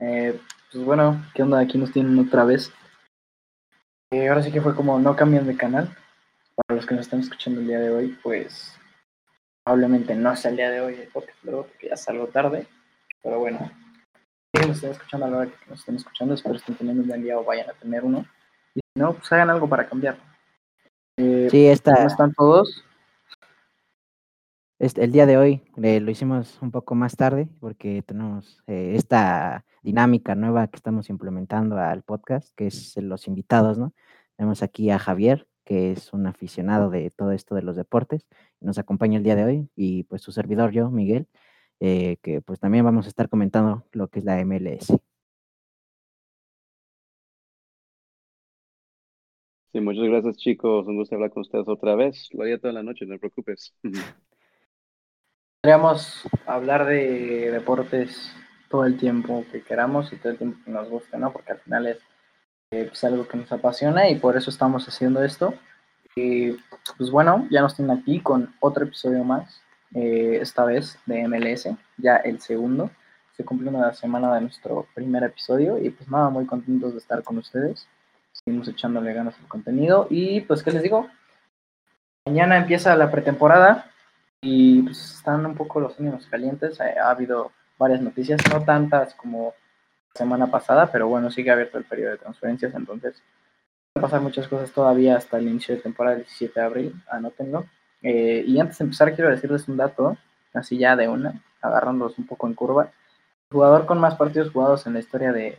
Eh, pues bueno, ¿qué onda? Aquí nos tienen otra vez. Eh, ahora sí que fue como no cambian de canal. Para los que nos están escuchando el día de hoy, pues probablemente no sea el día de hoy porque, porque ya salgo tarde. Pero bueno, si nos estén escuchando a la hora que nos estén escuchando, espero estén teniendo un buen día o vayan a tener uno. Y si no, pues hagan algo para cambiar. Eh, sí, está. ¿Cómo están todos? El día de hoy eh, lo hicimos un poco más tarde porque tenemos eh, esta dinámica nueva que estamos implementando al podcast, que es los invitados, ¿no? Tenemos aquí a Javier, que es un aficionado de todo esto de los deportes, nos acompaña el día de hoy, y pues su servidor yo, Miguel, eh, que pues también vamos a estar comentando lo que es la MLS. Sí, muchas gracias chicos, un gusto hablar con ustedes otra vez, lo haría toda la noche, no te preocupes. Podríamos hablar de deportes todo el tiempo que queramos y todo el tiempo que nos guste, ¿no? Porque al final es eh, pues, algo que nos apasiona y por eso estamos haciendo esto. Y pues bueno, ya nos tienen aquí con otro episodio más, eh, esta vez de MLS, ya el segundo. Se cumple una semana de nuestro primer episodio y pues nada, muy contentos de estar con ustedes. Seguimos echándole ganas al contenido y pues, ¿qué les digo? Mañana empieza la pretemporada, y pues están un poco los ánimos calientes. Eh, ha habido varias noticias, no tantas como la semana pasada, pero bueno, sigue abierto el periodo de transferencias, entonces van a pasar muchas cosas todavía hasta el inicio de temporada del 17 de abril, anótenlo. Eh, y antes de empezar, quiero decirles un dato, así ya de una, agarrándolos un poco en curva. El jugador con más partidos jugados en la historia de,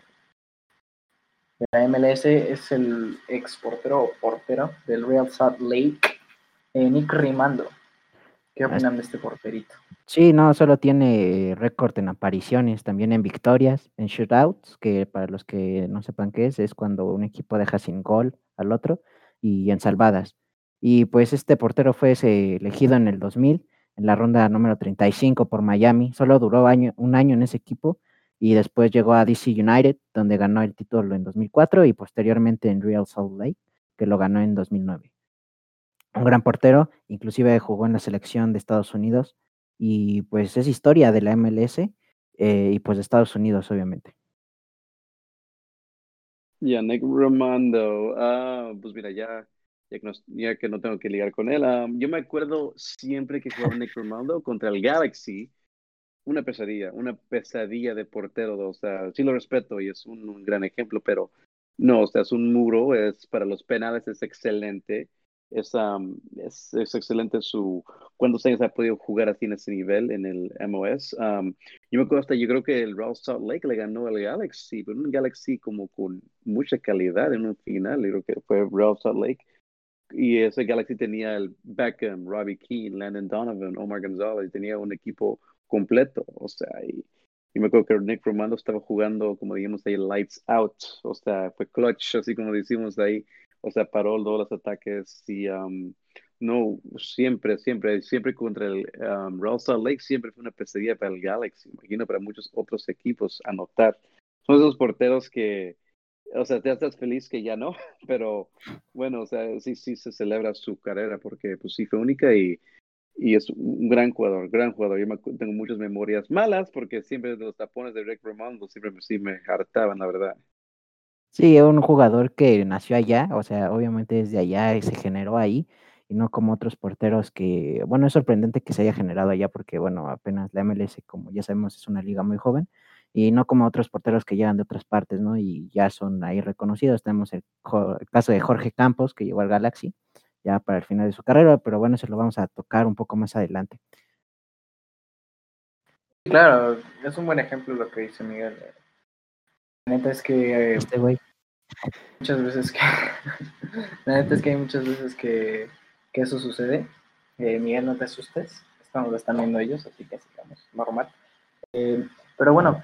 de la MLS es el ex portero o portero del Real Salt Lake, eh, Nick Rimando ¿Qué opinan de este porterito? Sí, no, solo tiene récord en apariciones, también en victorias, en shootouts, que para los que no sepan qué es, es cuando un equipo deja sin gol al otro, y en salvadas. Y pues este portero fue elegido en el 2000, en la ronda número 35 por Miami. Solo duró un año en ese equipo y después llegó a DC United, donde ganó el título en 2004 y posteriormente en Real Salt Lake, que lo ganó en 2009 un gran portero, inclusive jugó en la selección de Estados Unidos y pues es historia de la MLS eh, y pues de Estados Unidos obviamente. Ya, Nick Romando, ah, pues mira, ya, ya, que no, tengo que ligar con él, ah, yo me acuerdo siempre que jugaba Nick Romando contra el Galaxy, una pesadilla, una pesadilla de portero, o sea, sí lo respeto y es un, un gran ejemplo, pero no, o sea, es un muro, es para los penales, es excelente es, es, es, excelente su cuántos años ha podido jugar así en ese nivel en el MOS. yo me acuerdo hasta, yo creo que el Real Salt Lake le ganó al Galaxy, pero un Galaxy como con mucha calidad en un final, creo que fue Real Salt Lake. Y ese Galaxy tenía el Beckham, Robbie Keane, Landon Donovan, Omar Gonzalez, tenía un equipo completo, o sea, y, y me acuerdo que Nick Romando estaba jugando, como digamos ahí, lights out, o sea, fue clutch, así como decimos ahí, o sea, paró todos los ataques y no, siempre, siempre, siempre contra el um, Lake, siempre fue una pesadilla para el Galaxy, imagino para muchos otros equipos anotar. Son esos porteros que, o sea, te estás feliz que ya no, pero bueno, o sea, sí, sí se celebra su carrera porque pues sí fue única y, y es un gran jugador, gran jugador. Yo tengo muchas memorias malas porque siempre los tapones de Rick Romando siempre sí me hartaban, la verdad. Sí, un jugador que nació allá, o sea, obviamente desde allá y se generó ahí, y no como otros porteros que, bueno, es sorprendente que se haya generado allá porque, bueno, apenas la MLS, como ya sabemos, es una liga muy joven, y no como otros porteros que llegan de otras partes, ¿no? Y ya son ahí reconocidos. Tenemos el, caso de Jorge Campos, que llegó al Galaxy, ya para el final de su carrera, pero bueno, eso lo vamos a tocar un poco más adelante. Claro, es un buen ejemplo lo que dice Miguel. La neta es que. Este güey. Muchas veces que. la neta es que hay muchas veces que, que eso sucede. Eh, Miguel, no te asustes. Estamos lo están viendo ellos, así que sigamos normal. Eh, pero bueno,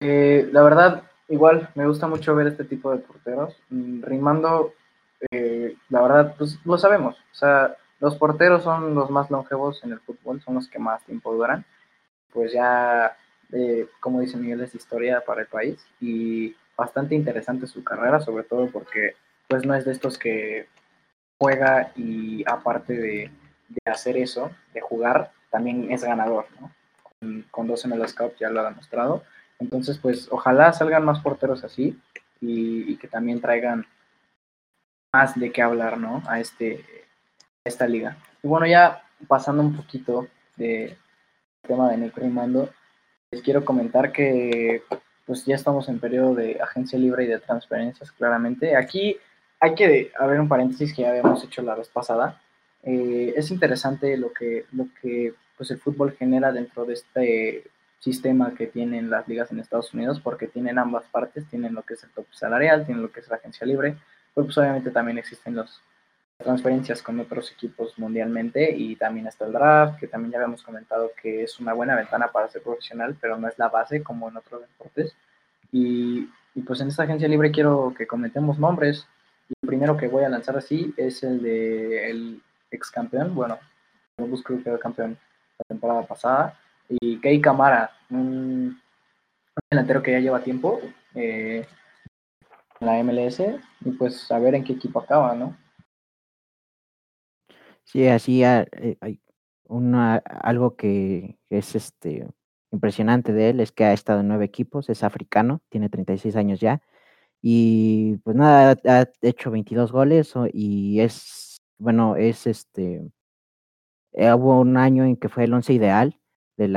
eh, la verdad, igual me gusta mucho ver este tipo de porteros. Mm, rimando, la verdad, pues lo sabemos. O sea, los porteros son los más longevos en el fútbol, son los que más tiempo duran. Pues ya como dice Miguel, es historia para el país y bastante interesante su carrera, sobre todo porque pues no es de estos que juega y aparte de, hacer eso, de jugar, también es ganador, ¿no? Con, con 12 Cup ya lo ha demostrado. Entonces, pues ojalá salgan más porteros así y, que también traigan más de qué hablar, ¿no? A, este, a esta liga. Y bueno, ya pasando un poquito de tema de Nico y Mando, les quiero comentar que pues ya estamos en periodo de agencia libre y de transferencias, claramente. Aquí hay que haber un paréntesis que ya habíamos hecho la vez pasada. Eh, es interesante lo que, lo que pues el fútbol genera dentro de este sistema que tienen las ligas en Estados Unidos, porque tienen ambas partes, tienen lo que es el top salarial, tienen lo que es la agencia libre, pero pues obviamente también existen las transferencias con otros equipos mundialmente y también está el draft, que también ya habíamos comentado que es una buena ventana para ser profesional, pero no es la base como en otros deportes. Y, y pues en esta agencia libre quiero que comentemos nombres. Y el primero que voy a lanzar así es el de el ex campeón, bueno, Columbus Crew quedó campeón la temporada pasada, y Kei Camara, un, delantero que ya lleva tiempo eh, en la MLS, y pues a ver en qué equipo acaba, ¿no? Sí, así ah, eh, hay una, algo que es este impresionante de él es que ha estado en nueve equipos, es africano, tiene 36 años ya, y pues nada, ha hecho 22 goles y es, bueno, es este, eh, hubo un año en que fue el once ideal del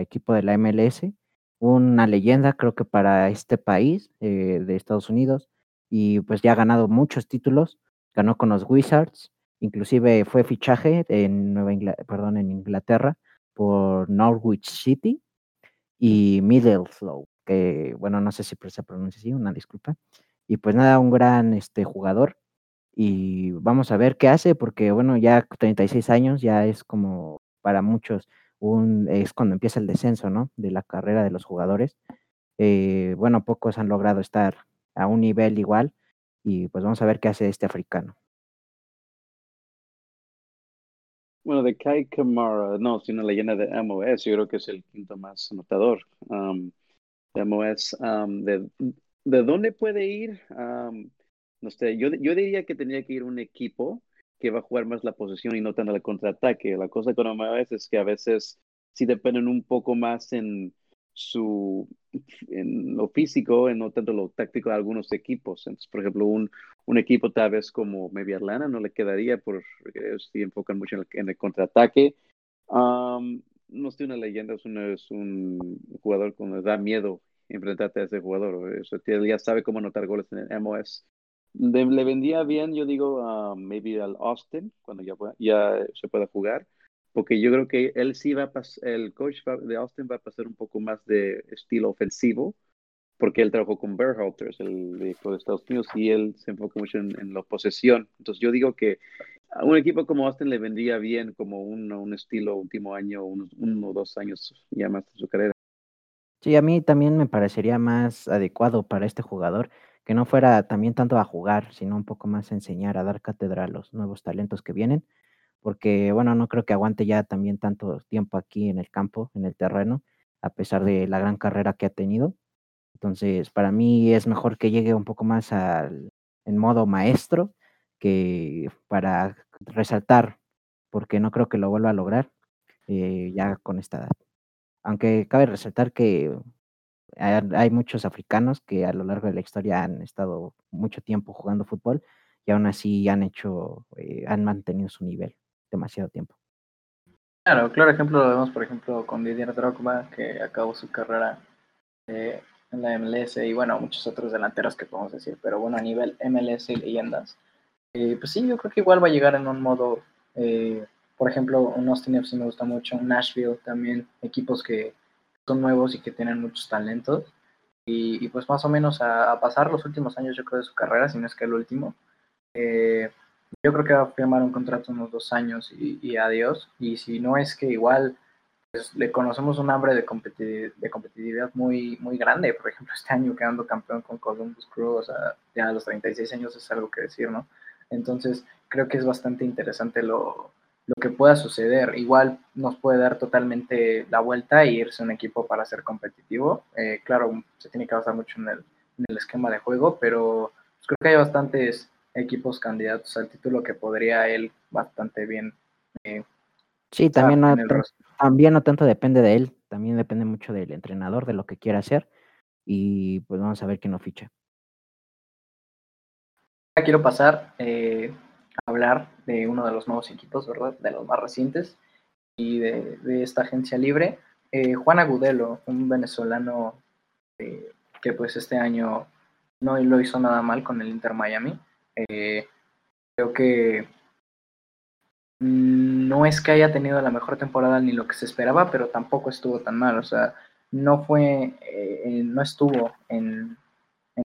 equipo de la MLS, una leyenda creo que para este país eh, de Estados Unidos y pues ya ha ganado muchos títulos, ganó con los Wizards, inclusive fue fichaje en Nueva en Inglaterra por Norwich City y Middlesbrough, que bueno, no sé si se pronuncia así, una disculpa. Y pues nada, un gran este jugador y vamos a ver qué hace porque bueno, ya 36 años ya es como para muchos un, es cuando empieza el descenso, ¿no? De la carrera de los jugadores. Eh, bueno, pocos han logrado estar a un nivel igual y pues vamos a ver qué hace este africano. Bueno, de Kai Kamara, no, sino leyenda de MOS, yo creo que es el quinto más anotador um, de MOS. Um, de, de, dónde puede ir? Um, no sé, yo, yo diría que tendría que ir un equipo que va a jugar más la posición y no tanto el contraataque. La cosa con MOS es que a veces sí dependen un poco más en su en lo físico, en no tanto lo táctico de algunos equipos. Entonces, por ejemplo, un, un equipo tal vez como Media Atlanta no le quedaría porque ellos sí enfocan mucho en el, contraataque. no estoy una leyenda, es, es un jugador que nos da miedo enfrentarte a ese jugador. Eso, ya sabe cómo anotar goles en el MOS le vendía bien, yo digo, maybe al Austin, cuando ya, ya se pueda jugar, porque yo creo que él sí va a pasar, el coach de Austin va a pasar un poco más de estilo ofensivo, porque él trabajó con Berhalters, el equipo de Estados Unidos, y él se enfoca mucho en, la posesión. Entonces yo digo que a un equipo como Austin le vendría bien como un, un estilo último año, uno o dos años ya más de su carrera. Sí, a mí también me parecería más adecuado para este jugador que no fuera también tanto a jugar, sino un poco más a enseñar, a dar cátedra a los nuevos talentos que vienen, porque bueno, no creo que aguante ya también tanto tiempo aquí en el campo, en el terreno, a pesar de la gran carrera que ha tenido. Entonces, para mí es mejor que llegue un poco más al, en modo maestro que para resaltar, porque no creo que lo vuelva a lograr eh, ya con esta edad. Aunque cabe resaltar que hay muchos africanos que a lo largo de la historia han estado mucho tiempo jugando fútbol y aún así han hecho, eh, han mantenido su nivel demasiado tiempo. Claro, claro ejemplo lo vemos por ejemplo con Didier Drogba que acabó su carrera eh, la MLS y bueno, muchos otros delanteros que podemos decir, pero bueno, a nivel MLS y leyendas, eh, pues sí, yo creo que igual va a llegar en un modo, por ejemplo, un Austin FC me gusta mucho, un Nashville también, equipos que son nuevos y que tienen muchos talentos. Y, pues más o menos a, pasar los últimos años, yo creo, de su carrera, si no es que el último. Eh, yo creo que va a firmar un contrato unos dos años y, adiós. Y si no es que igual pues, le conocemos un hambre de, de competitividad muy, muy grande. Por ejemplo, este año quedando campeón con Columbus Crew, o sea, ya a los 36 años es algo que decir, ¿no? Entonces, creo que es bastante interesante lo, lo que pueda suceder. Igual nos puede dar totalmente la vuelta e irse un equipo para ser competitivo. Eh, claro, se tiene que basar mucho en el, en el esquema de juego, pero pues, creo que hay bastantes equipos candidatos al título que podría él bastante bien. Eh, sí, también no, también no tanto depende de él, también depende mucho del entrenador, de lo que quiera hacer. y pues vamos a ver quién lo ficha. Quiero pasar eh, a hablar de uno de los nuevos equipos, ¿verdad? De los más recientes y de, esta agencia libre. Eh, Juan Agudelo, un venezolano eh, que pues este año no lo hizo nada mal con el Inter Miami. creo que no es que haya tenido la mejor temporada ni lo que se esperaba, pero tampoco estuvo tan mal. O sea, no fue, eh, no estuvo en,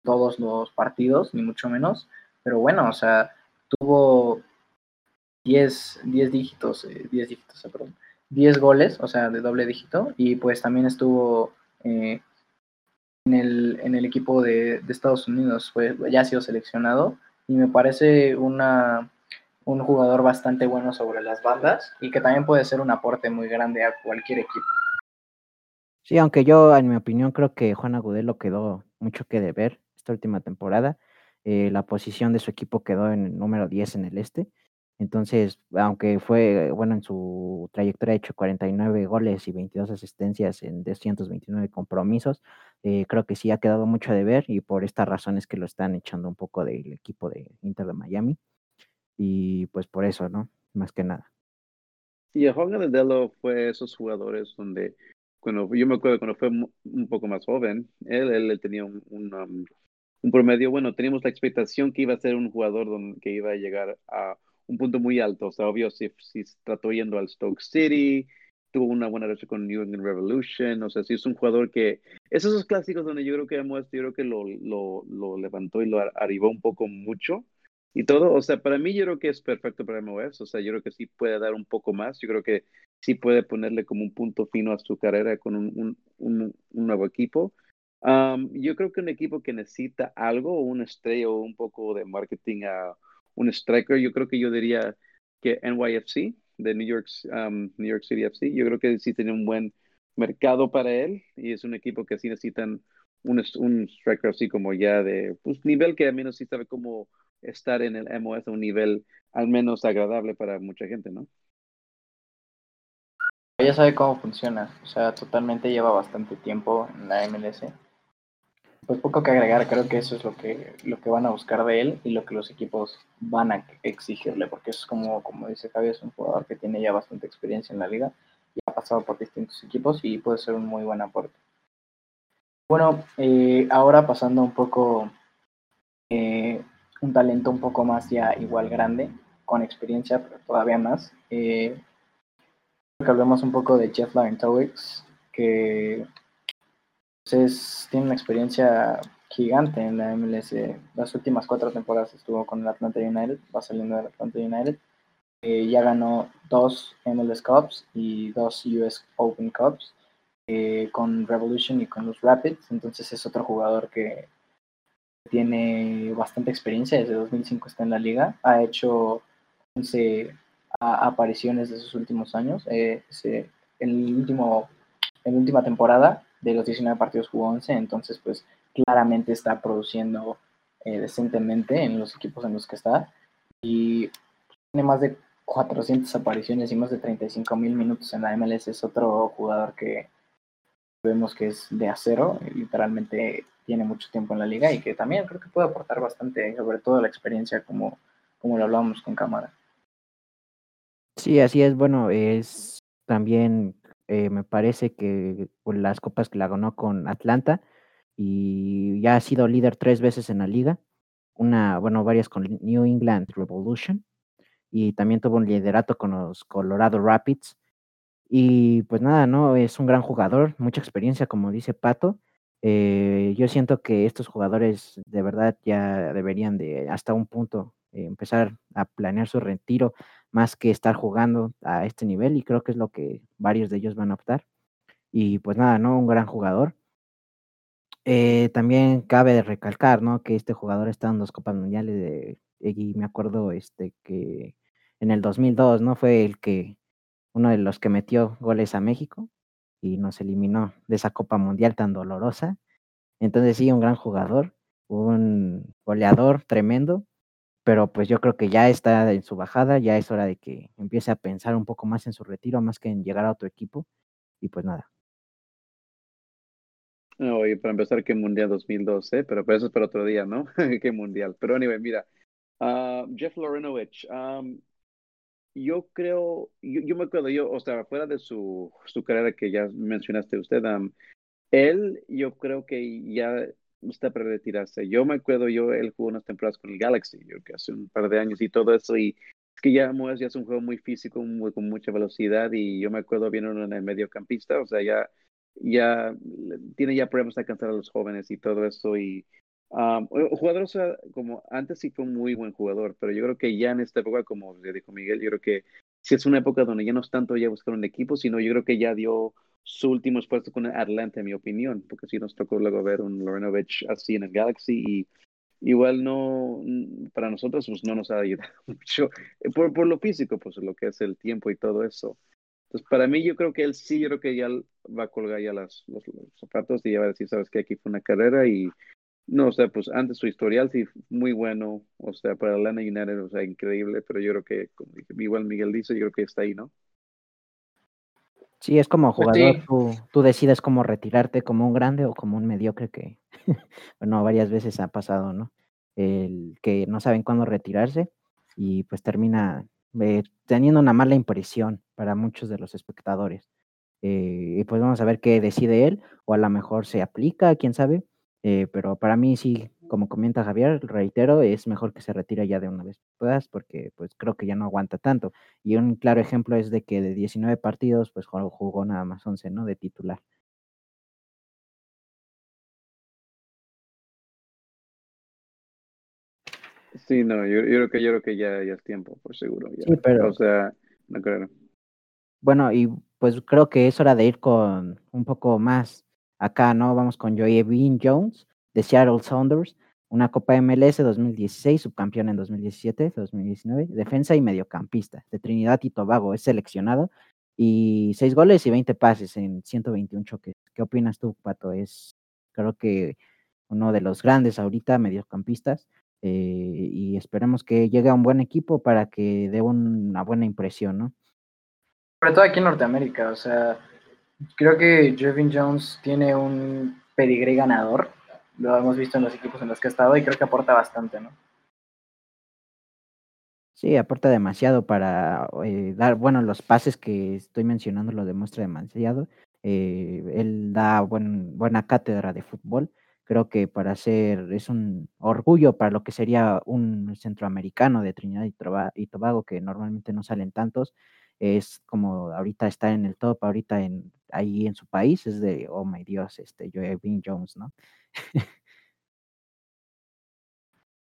todos los partidos, ni mucho menos, pero bueno, o sea, tuvo 10, 10 dígitos, 10 eh, dígitos, perdón, 10 goles, o sea, de doble dígito, y pues también estuvo eh, en, el, en el equipo de, Estados Unidos, ya ha sido seleccionado, y me parece una un jugador bastante bueno sobre las bandas y que también puede ser un aporte muy grande a cualquier equipo. Sí, aunque yo, en mi opinión, creo que Juan Agudelo quedó mucho que deber esta última temporada. Eh, la posición de su equipo quedó en el número 10 en el este. Entonces, aunque fue, bueno, en su trayectoria ha hecho 49 goles y 22 asistencias en 229 compromisos, eh, creo que sí ha quedado mucho de ver y por estas razones que lo están echando un poco del equipo de Inter de Miami. Y pues por eso, ¿no? Más que nada. Y el Juan Agudelo fue esos jugadores donde cuando yo me acuerdo cuando fue un poco más joven, él, él, tenía un, um, un, promedio, bueno, teníamos la expectación que iba a ser un jugador donde, que iba a llegar a un punto muy alto, o sea, obvio, si, si trató yendo al Stoke City, tuvo una buena relación con New England Revolution, o sea, si es un jugador que, es esos clásicos donde yo creo que yo creo que lo, lo, lo levantó y lo arribó un poco mucho, y todo, o sea, para mí yo creo que es perfecto para MOS, o sea, yo creo que sí puede dar un poco más, yo creo que sí puede ponerle como un punto fino a su carrera con un, un, nuevo equipo. yo creo que un equipo que necesita algo, un estrella o un poco de marketing a un striker, yo creo que yo diría que NYFC, de New York, New York City FC, yo creo que sí tiene un buen mercado para él y es un equipo que sí necesitan un, un striker así como ya de pues, nivel que al menos sí sabe cómo estar en el MOS a un nivel al menos agradable para mucha gente, ¿no? Ya sabe cómo funciona, o sea, totalmente lleva bastante tiempo en la MLS. Pues poco que agregar, creo que eso es lo que, lo que van a buscar de él y lo que los equipos van a exigirle, porque es como, como dice Javi, es un jugador que tiene ya bastante experiencia en la liga y ha pasado por distintos equipos y puede ser un muy buen aporte. Bueno, eh, ahora pasando un poco eh, un talento un poco más ya igual grande, con experiencia, pero todavía más. Eh, un poco de Jeff Larentowicz, que pues, tiene una experiencia gigante en la MLS. Las últimas cuatro temporadas estuvo con el Atlanta United, va saliendo del Atlanta United. Eh, ya ganó dos MLS Cups y dos US Open Cups eh, con Revolution y con los Rapids. Entonces es otro jugador que tiene bastante experiencia, desde 2005 está en la liga, ha hecho 11 apariciones de sus últimos años. Eh, en, el último, en la última temporada de los 19 partidos jugó 11, entonces pues claramente está produciendo eh, decentemente en los equipos en los que está y tiene más de 400 apariciones y más de 35 mil minutos en la MLS. Es otro jugador que vemos que es de acero, literalmente tiene mucho tiempo en la liga y que también creo que puede aportar bastante, sobre todo la experiencia como, como lo hablábamos con cámara. Sí, así es. Bueno, es también, eh, me parece que las copas que la ganó con Atlanta y ya ha sido líder tres veces en la liga, una, bueno, varias con New England Revolution y también tuvo un liderato con los Colorado Rapids y pues nada, ¿no? Es un gran jugador, mucha experiencia, como dice Pato. Eh, yo siento que estos jugadores de verdad ya deberían de, hasta un punto, empezar a planear su retiro más que estar jugando a este nivel y creo que es lo que varios de ellos van a optar. Y pues nada, ¿no? Un gran jugador. Eh, también cabe recalcar, ¿no? Que este jugador está en dos Copas Mundiales de, y me acuerdo este, que en el 2002, ¿no? Fue el que uno de los que metió goles a México y nos eliminó de esa Copa Mundial tan dolorosa. Entonces sí, un gran jugador, un goleador tremendo, pero pues yo creo que ya está en su bajada, ya es hora de que empiece a pensar un poco más en su retiro, más que en llegar a otro equipo. Y pues nada. Oye, para empezar, que Mundial 2012, pero pues eso es para otro día, ¿no? qué Mundial. Pero anyway, mira, uh, Jeff Lorenovich, um, yo creo, yo, me acuerdo, yo, o sea, fuera de su, su carrera que ya mencionaste usted, um, él, yo creo que ya está para retirarse. Yo me acuerdo, yo, él jugó unas temporadas con el Galaxy, yo que hace un par de años y todo eso, y es que ya, ya es un juego muy físico, muy, con mucha velocidad, y yo me acuerdo bien en el mediocampista, o sea, ya, ya tiene ya problemas de alcanzar a los jóvenes y todo eso, y um, jugador, o sea, como antes sí fue un muy buen jugador, pero yo creo que ya en esta época, como le dijo Miguel, yo creo que si es una época donde ya no es tanto ya buscar un equipo, sino yo creo que ya dio su último esfuerzo con Atlanta, en mi opinión, porque sí nos tocó luego ver un Lorenovich así en el Galaxy y igual no, para nosotros pues no nos ha ayudado mucho por, por lo físico, pues lo que es el tiempo y todo eso. Entonces, para mí yo creo que él sí, yo creo que ya va a colgar ya las, los, zapatos y ya va a decir, sabes que aquí fue una carrera y no, o sea, pues antes su historial sí muy bueno, o sea, para Atlanta United, o sea, increíble, pero yo creo que, como igual Miguel dice, yo creo que está ahí, ¿no? Sí, es como pues jugador, tú, tú, decides cómo retirarte como un grande o como un mediocre que, bueno, varias veces ha pasado, ¿no? El que no saben cuándo retirarse y pues termina eh, teniendo una mala impresión para muchos de los espectadores. Eh, y pues vamos a ver qué decide él, o a lo mejor se aplica, quién sabe, eh, pero para mí sí, como comenta Javier, reitero, es mejor que se retire ya de una vez todas porque pues creo que ya no aguanta tanto. Y un claro ejemplo es de que de 19 partidos pues jugó nada más 11, ¿no? De titular. Sí, no, yo, creo que yo creo que ya, ya es tiempo, por seguro. Sí, pero. O sea, no creo. Bueno, y pues creo que es hora de ir con un poco más acá, ¿no? Vamos con Joey Bean Jones de Seattle Sounders, una Copa MLS 2016, subcampeón en 2017, 2019, defensa y mediocampista de Trinidad y Tobago, es seleccionado y seis goles y 20 pases en 121 choques. ¿Qué opinas tú, Pato? Es creo que uno de los grandes ahorita mediocampistas eh, y esperemos que llegue a un buen equipo para que dé una buena impresión, ¿no? Sobre todo aquí en Norteamérica, o sea, creo que Jevin Jones tiene un pedigrí ganador lo hemos visto en los equipos en los que ha estado y creo que aporta bastante, ¿no? Sí, aporta demasiado para eh, dar, bueno, los pases que estoy mencionando lo demuestra demasiado. Eh, él da buen, buena cátedra de fútbol. Creo que para ser, es un orgullo para lo que sería un centroamericano de Trinidad y, Tobago, que normalmente no salen tantos. Es como ahorita está en el top, ahorita en, ahí en su país, es de, oh my Dios, este, Joey Jones, ¿no?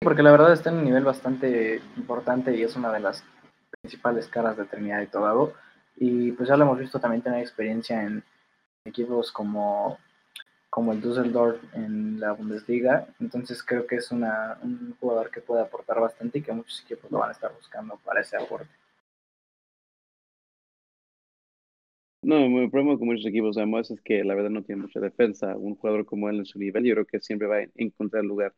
Porque la verdad está en un nivel bastante importante y es una de las principales caras de Trinidad y Tobago. Y pues ya lo hemos visto también tener experiencia en equipos como, como el Düsseldorf en la Bundesliga. Entonces creo que es una, un jugador que puede aportar bastante y que muchos equipos lo van a estar buscando para ese aporte. No, el problema con muchos equipos además es que la verdad no tiene mucha defensa. Un jugador como él en su nivel, yo creo que siempre va a encontrar lugar.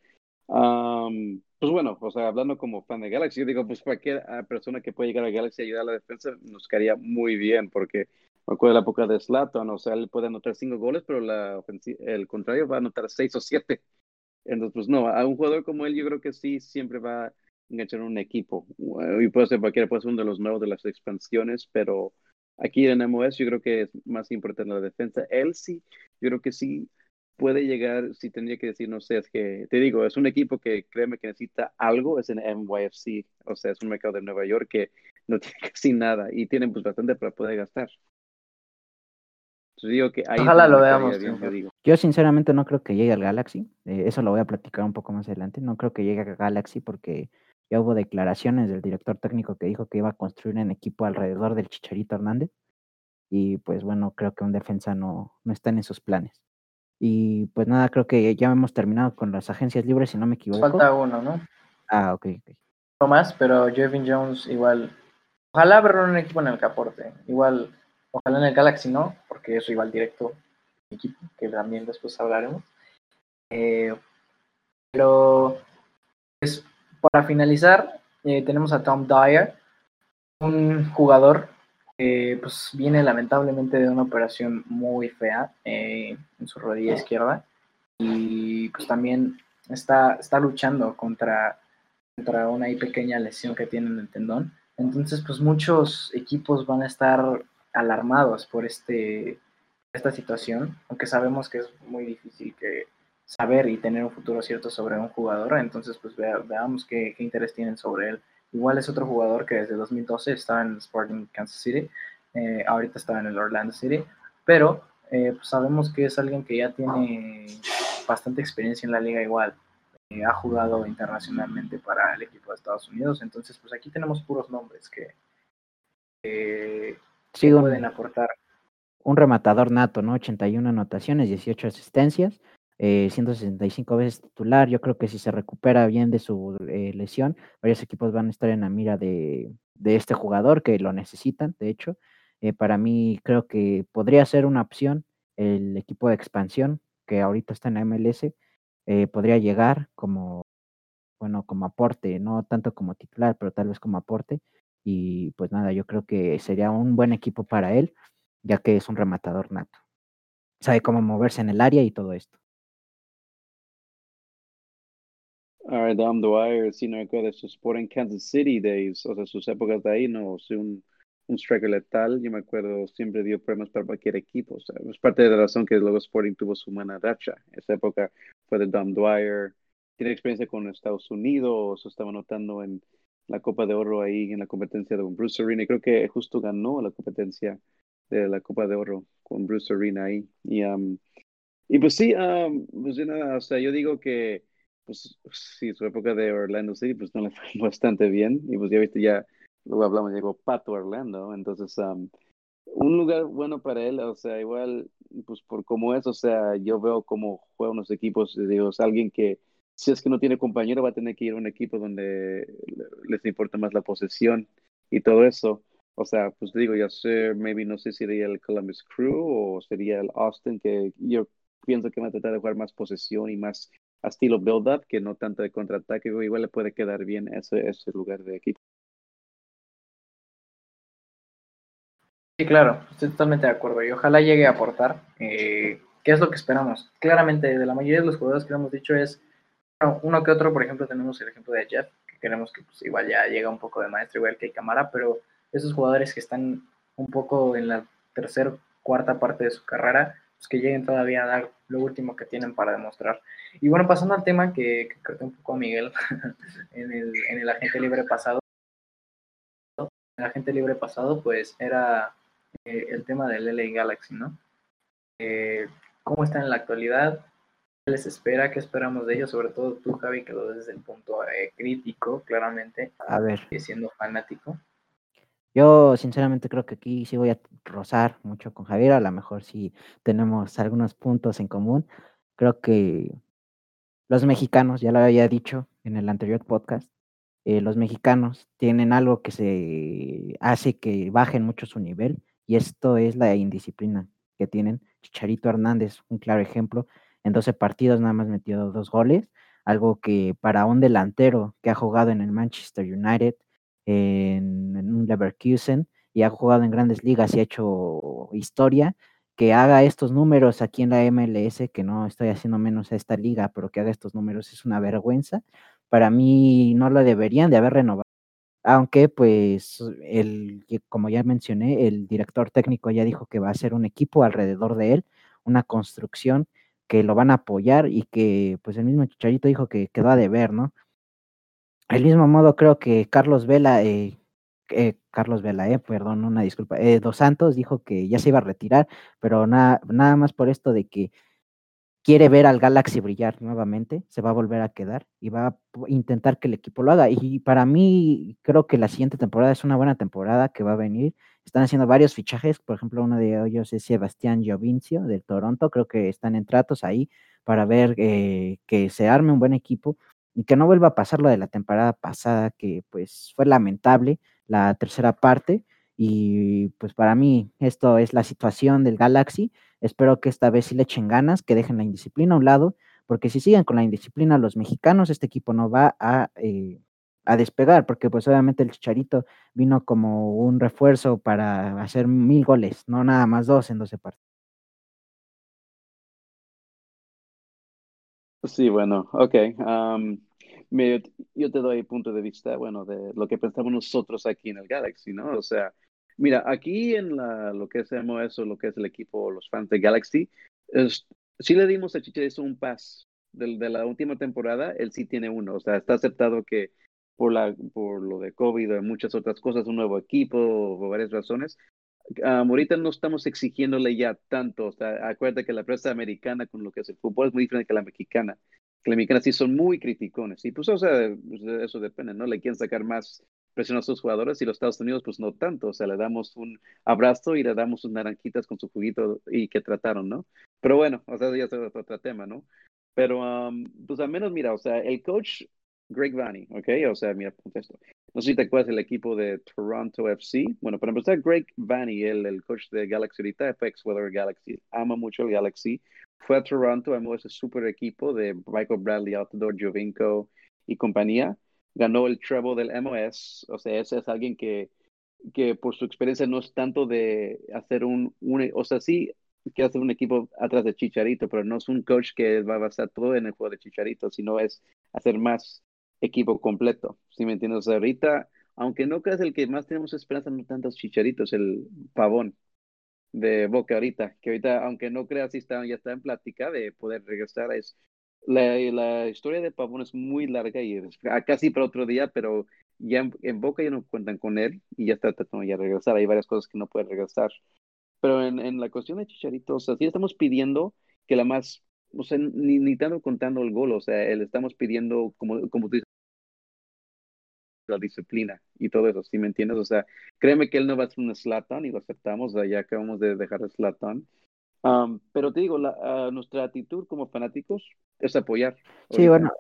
pues bueno, o sea, hablando como fan de Galaxy, yo digo, pues cualquier ah, persona que pueda llegar a Galaxy y ayudar a la defensa nos quedaría muy bien, porque me acuerdo de la época de Slatan, o sea, él puede anotar cinco goles, pero el contrario va a anotar seis o siete. Entonces, pues no, a un jugador como él yo creo que sí siempre va a enganchar un equipo. Y puede ser cualquiera, puede ser uno de los nuevos de las expansiones, pero Aquí en MOS yo creo que es más importante la defensa. Él sí, yo creo que sí puede llegar, si tendría que decir, no sé, es que, te digo, es un equipo que créeme que necesita algo, es en MYFC, o sea, es un mercado de Nueva York que no tiene casi nada y tienen pues bastante para poder gastar. digo que Ojalá lo veamos. yo, sinceramente no creo que llegue al Galaxy, eh, eso lo voy a platicar un poco más adelante, no creo que llegue al Galaxy porque ya hubo declaraciones del director técnico que dijo que iba a construir un equipo alrededor del Chicharito Hernández. Y pues bueno, creo que un defensa no, no está en esos planes. Y pues nada, creo que ya hemos terminado con las agencias libres, si no me equivoco. Falta uno, ¿no? Ah, ok, ok. No más, pero Jevin Jones igual. Ojalá ver un equipo en el Caporte. Igual, ojalá en el Galaxy no, porque eso igual directo equipo, que también después hablaremos. Eh, pero pues, para finalizar, eh, tenemos a Tom Dyer, un jugador eh, pues viene lamentablemente de una operación muy fea eh, en su rodilla izquierda y pues también está, está luchando contra, contra una pequeña lesión que tiene en el tendón. Entonces, pues muchos equipos van a estar alarmados por este, esta situación, aunque sabemos que es muy difícil que saber y tener un futuro cierto sobre un jugador, entonces pues veamos qué, interés tienen sobre él. Igual es otro jugador que desde 2012 estaba en el Sporting Kansas City, eh, ahorita está en el Orlando City, pero eh, pues sabemos que es alguien que ya tiene bastante experiencia en la liga igual, eh, ha jugado internacionalmente para el equipo de Estados Unidos, entonces pues aquí tenemos puros nombres que, pueden aportar. Un rematador nato, ¿no? 81 anotaciones, 18 asistencias, 165 veces titular. Yo creo que si se recupera bien de su lesión, varios equipos van a estar en la mira de, este jugador que lo necesitan, de hecho. Eh, para mí creo que podría ser una opción el equipo de expansión que ahorita está en la MLS, eh, podría llegar como, bueno, como aporte, no tanto como titular, pero tal vez como aporte. Y pues nada, yo creo que sería un buen equipo para él, ya que es un rematador nato. Sabe cómo moverse en el área y todo esto. Adam Dwyer, si no de sus Sporting Kansas City days, o sea, sus épocas de ahí, no, sé, un un striker letal, yo me acuerdo, siempre dio premios para cualquier equipo. O sea, es parte de la razón que luego Sporting tuvo su buena racha. Esa época fue de Dom Dwyer. Tiene experiencia con Estados Unidos, estaba notando en la Copa de Oro ahí en la competencia de Bruce Arena. Y creo que justo ganó la competencia de la Copa de Oro con Bruce Arena ahí. Y, um, y pues sí, um, pues o sea, yo digo que pues sí, su época de Orlando City pues no le fue bastante bien. Y pues ya viste, ya luego hablamos, llegó Pato Orlando, entonces un lugar bueno para él, o sea, igual, pues por cómo es, o sea, yo veo cómo juegan los equipos, digo, es alguien que si es que no tiene compañero va a tener que ir a un equipo donde les importa más la posesión y todo eso. O sea, pues digo, ya sé, maybe no sé si sería el Columbus Crew o sería el Austin, que yo pienso que va a tratar de jugar más posesión y más a estilo build-up que no tanto de contraataque, igual le puede quedar bien ese, ese lugar de equipo. Sí, claro, estoy totalmente de acuerdo y ojalá llegue a aportar. Eh, ¿Qué es lo que esperamos? Claramente, de la mayoría de los jugadores que hemos dicho es uno que otro, por ejemplo, tenemos el ejemplo de Jeff, que queremos que pues, igual ya llega un poco de maestro, igual que Camara, pero esos jugadores que están un poco en la tercera, cuarta parte de su carrera, pues que lleguen todavía a dar lo último que tienen para demostrar. Y bueno, pasando al tema que, que un poco a Miguel en, el, en el agente libre pasado, el agente libre pasado, pues era eh, el tema del LA Galaxy, ¿no? Eh, ¿Cómo están en la actualidad? ¿Qué les espera? ¿Qué esperamos de ellos? Sobre todo tú, Javi, que lo ves desde el punto eh, crítico, claramente. A ver. Siendo fanático. Yo sinceramente creo que aquí sí voy a rozar mucho con Javier, a lo mejor sí tenemos algunos puntos en común. Creo que los mexicanos, ya lo había dicho en el anterior podcast, los mexicanos tienen algo que se hace que bajen mucho su nivel y esto es la indisciplina que tienen. Chicharito Hernández, un claro ejemplo, en 12 partidos nada más metió dos goles, algo que para un delantero que ha jugado en el Manchester United, en, un Leverkusen y ha jugado en grandes ligas y ha hecho historia, que haga estos números aquí en la MLS, que no estoy haciendo menos a esta liga, pero que haga estos números es una vergüenza. Para mí no lo deberían de haber renovado aunque, pues, el, como ya mencioné, el director técnico ya dijo que va a ser un equipo alrededor de él, una construcción que lo van a apoyar y que, pues, el mismo Chicharito dijo que quedó a deber, ¿no? Del mismo modo, creo que Carlos Vela, eh, eh, Carlos Vela, eh, perdón, una disculpa, eh, Dos Santos dijo que ya se iba a retirar, pero nada, nada más por esto de que quiere ver al Galaxy brillar nuevamente, se va a volver a quedar y va a intentar que el equipo lo haga. Y para mí, creo que la siguiente temporada es una buena temporada que va a venir. Están haciendo varios fichajes, por ejemplo, uno de ellos es Sebastián Giovincio del Toronto. Creo que están en tratos ahí para ver eh, que se arme un buen equipo y que no vuelva a pasar lo de la temporada pasada, que pues fue lamentable la tercera parte. Y pues para mí esto es la situación del Galaxy Espero que esta vez sí le echen ganas, que dejen la indisciplina a un lado, porque si siguen con la indisciplina los mexicanos, este equipo no va a, eh, a despegar, porque pues obviamente el Chicharito vino como un refuerzo para hacer mil goles, no nada más dos en 12 partidos. Sí, bueno, ok. yo te doy punto de vista, bueno, de lo que pensamos nosotros aquí en el Galaxy, ¿no? O sea, mira, aquí en la, lo que es eso, lo que es el equipo, los fans de Galaxy, es, sí le dimos a Chicharito un pas de, la última temporada, él sí tiene uno, o sea, está aceptado que por, la, por lo de COVID y muchas otras cosas, un nuevo equipo, por varias razones. Ahorita no estamos exigiéndole ya tanto. O sea, acuérdate que la prensa americana con lo que es el fútbol es muy diferente que la mexicana. Que la mexicana sí son muy criticones. Y pues, o sea, pues, eso depende, ¿no? Le quieren sacar más presión a sus jugadores y los Estados Unidos, pues no tanto. O sea, le damos un abrazo y le damos sus naranjitas con su juguito y que trataron, ¿no? Pero bueno, o sea, ya es otro tema, ¿no? Pero, pues al menos, mira, o sea, el coach Greg Vanny, ¿ok? O sea, mira, esto. No sé si te acuerdas del equipo de Toronto FC. Bueno, para empezar, Greg Vanny, el, el coach de Galaxy ahorita, FX Weather Galaxy, ama mucho el Galaxy. Fue a Toronto, amó ese super equipo de Michael Bradley, Outdoor, Jovinko y compañía. Ganó el treble del MOS. O sea, ese es alguien que, que por su experiencia no es tanto de hacer un, un o sea, sí que hacer un equipo atrás de Chicharito, pero no es un coach que va a basar todo en el juego de Chicharito, sino es hacer más equipo completo. Si me entiendes? ahorita, aunque no creas el que más tenemos esperanza, no tantos chicharitos, el pavón de Boca ahorita, que ahorita, aunque no creas, está, ya está en plática de poder regresar. Es, la, la historia de Pavón es muy larga y es, casi para otro día, pero ya en, Boca ya no cuentan con él y ya está tratando ya regresar. Hay varias cosas que no puede regresar. Pero en, en la cuestión de Chicharitos, así estamos pidiendo que la más, o sea, ni, ni tanto contando el gol, o sea, le estamos pidiendo, como, como tú la disciplina y todo eso, ¿sí me entiendes? O sea, créeme que él no va a ser un Slatan y lo aceptamos, ya acabamos de dejar el Slatan. pero te digo, la, nuestra actitud como fanáticos es apoyar. Sí, bueno.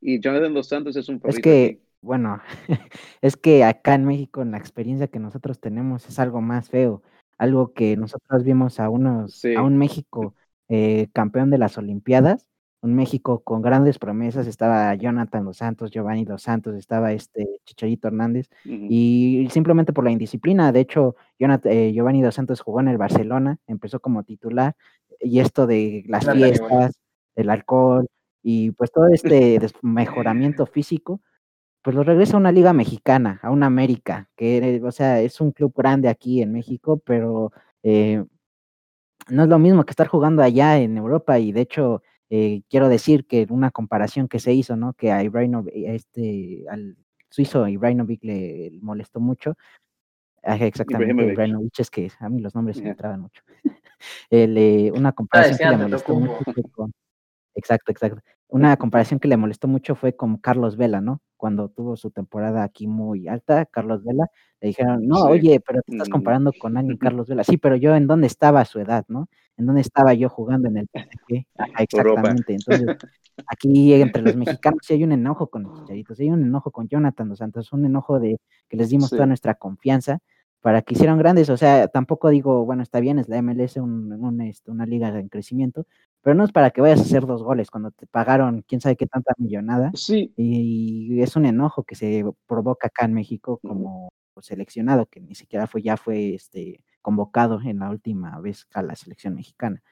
Y Jonathan Dos Santos es un favorito. Es que, bueno, es que acá en México, en la experiencia que nosotros tenemos, es algo más feo. Algo que nosotros vimos a unos, a un México eh, campeón de las Olimpiadas, un México con grandes promesas, estaba Jonathan Dos Santos, Giovanni Dos Santos, estaba este Chicharito Hernández, y simplemente por la indisciplina, de hecho, Jonathan, eh, Giovanni Dos Santos jugó en el Barcelona, empezó como titular, y esto de las fiestas, el alcohol, y pues todo este mejoramiento físico, pues lo regresa a una liga mexicana, a una América, que, o sea, es un club grande aquí en México, pero eh, no es lo mismo que estar jugando allá en Europa, y de hecho, eh, quiero decir que una comparación que se hizo, ¿no? Que a Ibrahimovic, este, al suizo Ibrahimovic le molestó mucho. Exactamente, Ibrahimovic es que a mí los nombres me traban mucho. Eh, una comparación que le molestó mucho con, exacto, exacto. Una comparación que le molestó mucho fue con Carlos Vela, ¿no? Cuando tuvo su temporada aquí muy alta, Carlos Vela, le dijeron, no, oye, pero te estás mm. comparando con alguien Carlos Vela. Sí, pero yo en dónde estaba a su edad, ¿no? ¿En dónde estaba yo jugando en el PSG? exactamente. Entonces, aquí entre los mexicanos sí hay un enojo con los chicharitos, hay un enojo con Jonathan Dos Santos, un enojo de que les dimos toda nuestra confianza para que hicieran grandes. O sea, tampoco digo, bueno, está bien, es la MLS, un, este, una liga en crecimiento, pero no es para que vayas a hacer dos goles cuando te pagaron quién sabe qué tanta millonada. Sí. Y, es un enojo que se provoca acá en México como seleccionado, que ni siquiera fue, ya fue este, convocado en la última vez a la selección mexicana.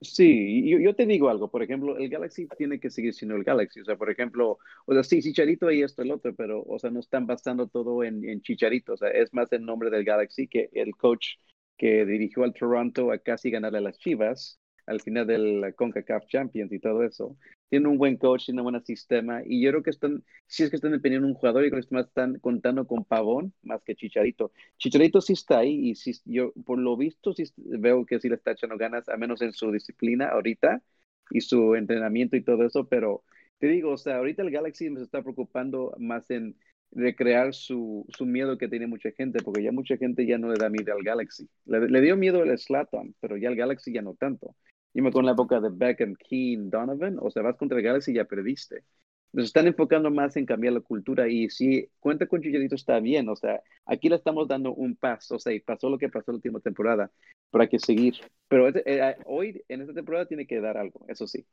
Sí, yo, yo, te digo algo, por ejemplo, el Galaxy tiene que seguir siendo el Galaxy, o sea, por ejemplo, o sea, sí, Chicharito y esto, el otro, pero, o sea, no están basando todo en, en Chicharito, o sea, es más el nombre del Galaxy que el coach que dirigió al Toronto a casi ganarle a las Chivas al final del CONCACAF Champions y todo eso tiene un buen coach, tiene un buen sistema, y yo creo que están, si es que están dependiendo de un jugador, y creo que están contando con Pavón más que Chicharito. Chicharito sí está ahí, y si, yo por lo visto sí veo que sí le está echando ganas, a menos en su disciplina ahorita, y su entrenamiento y todo eso, pero te digo, o sea, ahorita el Galaxy me está preocupando más en recrear su, su miedo que tiene mucha gente, porque ya mucha gente ya no le da miedo al Galaxy. Le, dio miedo el Slatan, pero ya el Galaxy ya no tanto. Yo me acuerdo en la época de Beckham, Keane, Donovan, o sea, vas contra el Galaxy y ya perdiste. Nos están enfocando más en cambiar la cultura y si cuenta con Chicharito está bien, o sea, aquí le estamos dando un paso, o sea, y pasó lo que pasó la última temporada, pero hay que seguir. Pero eh, hoy, en esta temporada, tiene que dar algo, eso sí.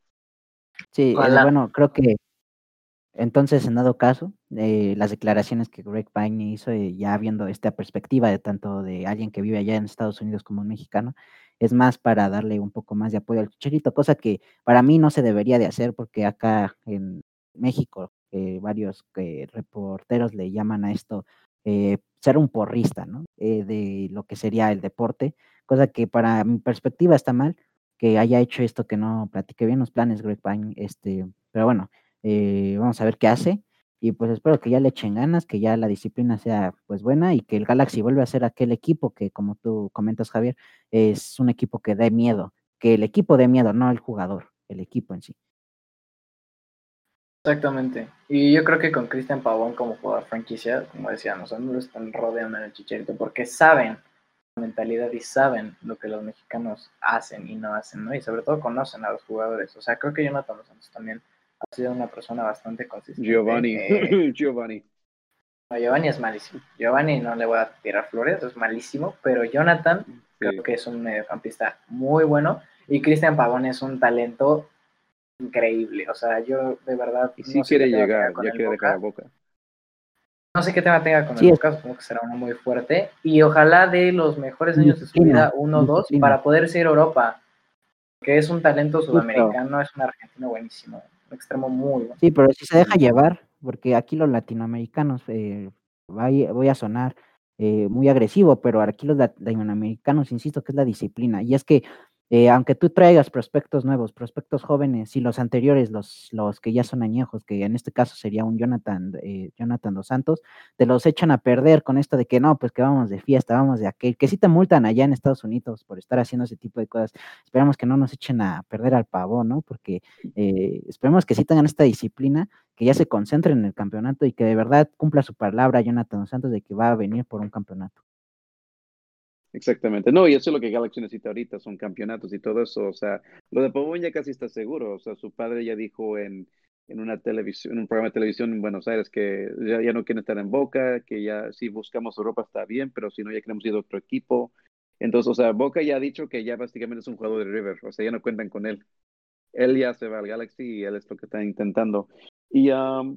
Sí, bueno, creo que entonces, en dado caso, eh, las declaraciones que Greg Pine hizo, eh, ya viendo esta perspectiva de tanto de alguien que vive allá en Estados Unidos como un mexicano, es más para darle un poco más de apoyo al chicharito, cosa que para mí no se debería de hacer porque acá en México eh, varios reporteros le llaman a esto ser un porrista, ¿no? de lo que sería el deporte, cosa que para mi perspectiva está mal que haya hecho esto que no platique bien los planes Greg Pine, este, pero bueno, eh, vamos a ver qué hace. Y pues espero que ya le echen ganas, que ya la disciplina sea pues buena y que el Galaxy vuelva a ser aquel equipo que, como tú comentas, Javier, es un equipo que dé miedo, que el equipo dé miedo, no el jugador, el equipo en sí. Exactamente. Y yo creo que con Cristian Pavón como jugador franquicia, como decíamos, no lo están rodeando en el chicharito porque saben la mentalidad y saben lo que los mexicanos hacen y no hacen, ¿no? Y sobre todo conocen a los jugadores. O sea, creo que Jonathan Santos también ha sido una persona bastante consistente. Giovanni. Eh, Giovanni. Giovanni es malísimo. Giovanni no le voy a tirar flores, es malísimo, pero Jonathan creo que es un mediocampista muy bueno y Cristian Pavón es un talento increíble. O sea, yo de verdad. Y sí quiere llegar, ya quiere dejar la boca. No sé qué tema tenga con el Boca, supongo que será uno muy fuerte. Y ojalá de los mejores años de su vida, uno o dos, para poder ser Europa. Que es un talento sudamericano, es un argentino buenísimo extremo muy Sí, pero si se deja llevar, porque aquí los latinoamericanos, eh, voy a sonar eh, muy agresivo, pero aquí los latinoamericanos, insisto, que es la disciplina. Y es que eh, aunque tú traigas prospectos nuevos, prospectos jóvenes y los anteriores, los, los que ya son añejos, que en este caso sería un Jonathan, eh, Jonathan dos Santos, te los echan a perder con esto de que no, pues que vamos de fiesta, vamos de aquel, que sí te multan allá en Estados Unidos por estar haciendo ese tipo de cosas. Esperamos que no nos echen a perder al pavo, ¿no? Porque eh, esperemos que sí tengan esta disciplina, que ya se concentren en el campeonato y que de verdad cumpla su palabra Jonathan dos Santos de que va a venir por un campeonato. Exactamente. No, y eso es lo que Galaxy necesita ahorita, son campeonatos y todo eso. O sea, lo de Pavón ya casi está seguro. O sea, su padre ya dijo en, en una televisión, un programa de televisión en Buenos Aires que ya, ya no quiere estar en Boca, que ya si buscamos Europa está bien, pero si no ya queremos ir a otro equipo. Entonces, o sea, Boca ya ha dicho que ya básicamente es un jugador de River, o sea, ya no cuentan con él. Él ya se va al Galaxy y él es lo que está intentando. Y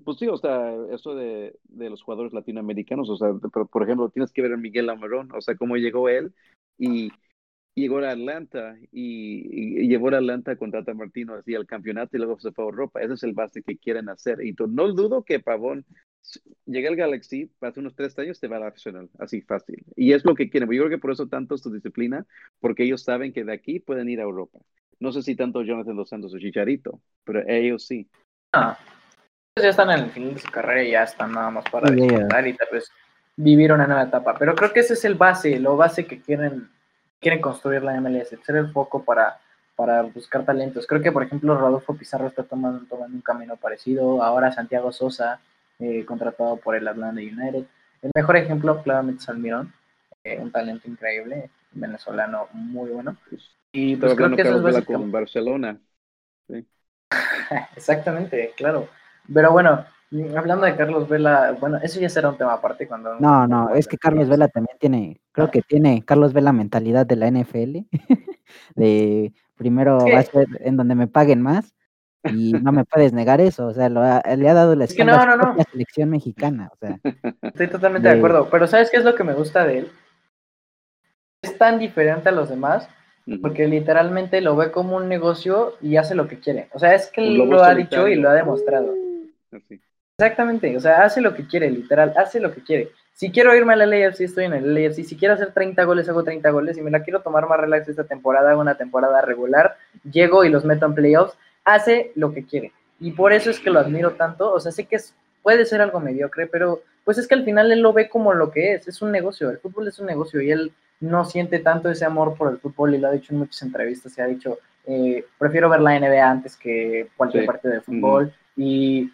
pues sí, o sea, eso de, de los jugadores latinoamericanos, o sea, por, ejemplo, tienes que ver a Miguel Amarón, o sea, cómo llegó él y, llegó a Atlanta y, y, llevó a Atlanta con Tata Martino así al campeonato y luego se fue a Europa. Ese es el base que quieren hacer. Y no dudo que Pavón llegue al Galaxy, pase unos tres años, te va a la Arsenal, así fácil. Y es lo que quieren. Yo creo que por eso tanto es su disciplina, porque ellos saben que de aquí pueden ir a Europa. No sé si tanto Jonathan Dos Santos o Chicharito, pero ellos sí. Ah, ya están en el final de su carrera y ya están nada más para disfrutar y tal vez vivir una nueva etapa. Pero creo que ese es el base, lo base que quieren, quieren construir la MLS, ser el foco para, para buscar talentos. Creo que, por ejemplo, Rodolfo Pizarro está tomando, tomando un camino parecido. Ahora Santiago Sosa, eh, contratado por el Atlanta United. El mejor ejemplo, claramente, es Almirón, eh, un talento increíble, venezolano muy bueno. Y pues creo que eso es con Barcelona. Exactamente, claro. Pero bueno, hablando de Carlos Vela, bueno, eso ya será un tema aparte cuando... No, no, es que Carlos Vela también tiene, creo que tiene Carlos Vela mentalidad de la NFL, de primero va a ser en donde me paguen más y no me puedes negar eso, o sea, lo le ha dado la, la selección mexicana, o sea. Estoy totalmente de... acuerdo, pero ¿sabes qué es lo que me gusta de él? Es tan diferente a los demás porque literalmente lo ve como un negocio y hace lo que quiere. O sea, es que él lo ha dicho y lo ha demostrado. Exactamente, o sea, hace lo que quiere, literal, hace lo que quiere. Si quiero irme a la LAFC, estoy en el LAFC. Si quiero hacer 30 goles, hago 30 goles. Si me la quiero tomar más relax esta temporada, hago una temporada regular. Llego y los meto en playoffs. Hace lo que quiere. Y por eso es que lo admiro tanto. O sea, sé que puede ser algo mediocre, pero pues es que al final él lo ve como lo que es. Es un negocio. El fútbol es un negocio y él no siente tanto ese amor por el fútbol y lo ha dicho en muchas entrevistas. Se ha dicho, eh, prefiero ver la NBA antes que cualquier partido de fútbol. Y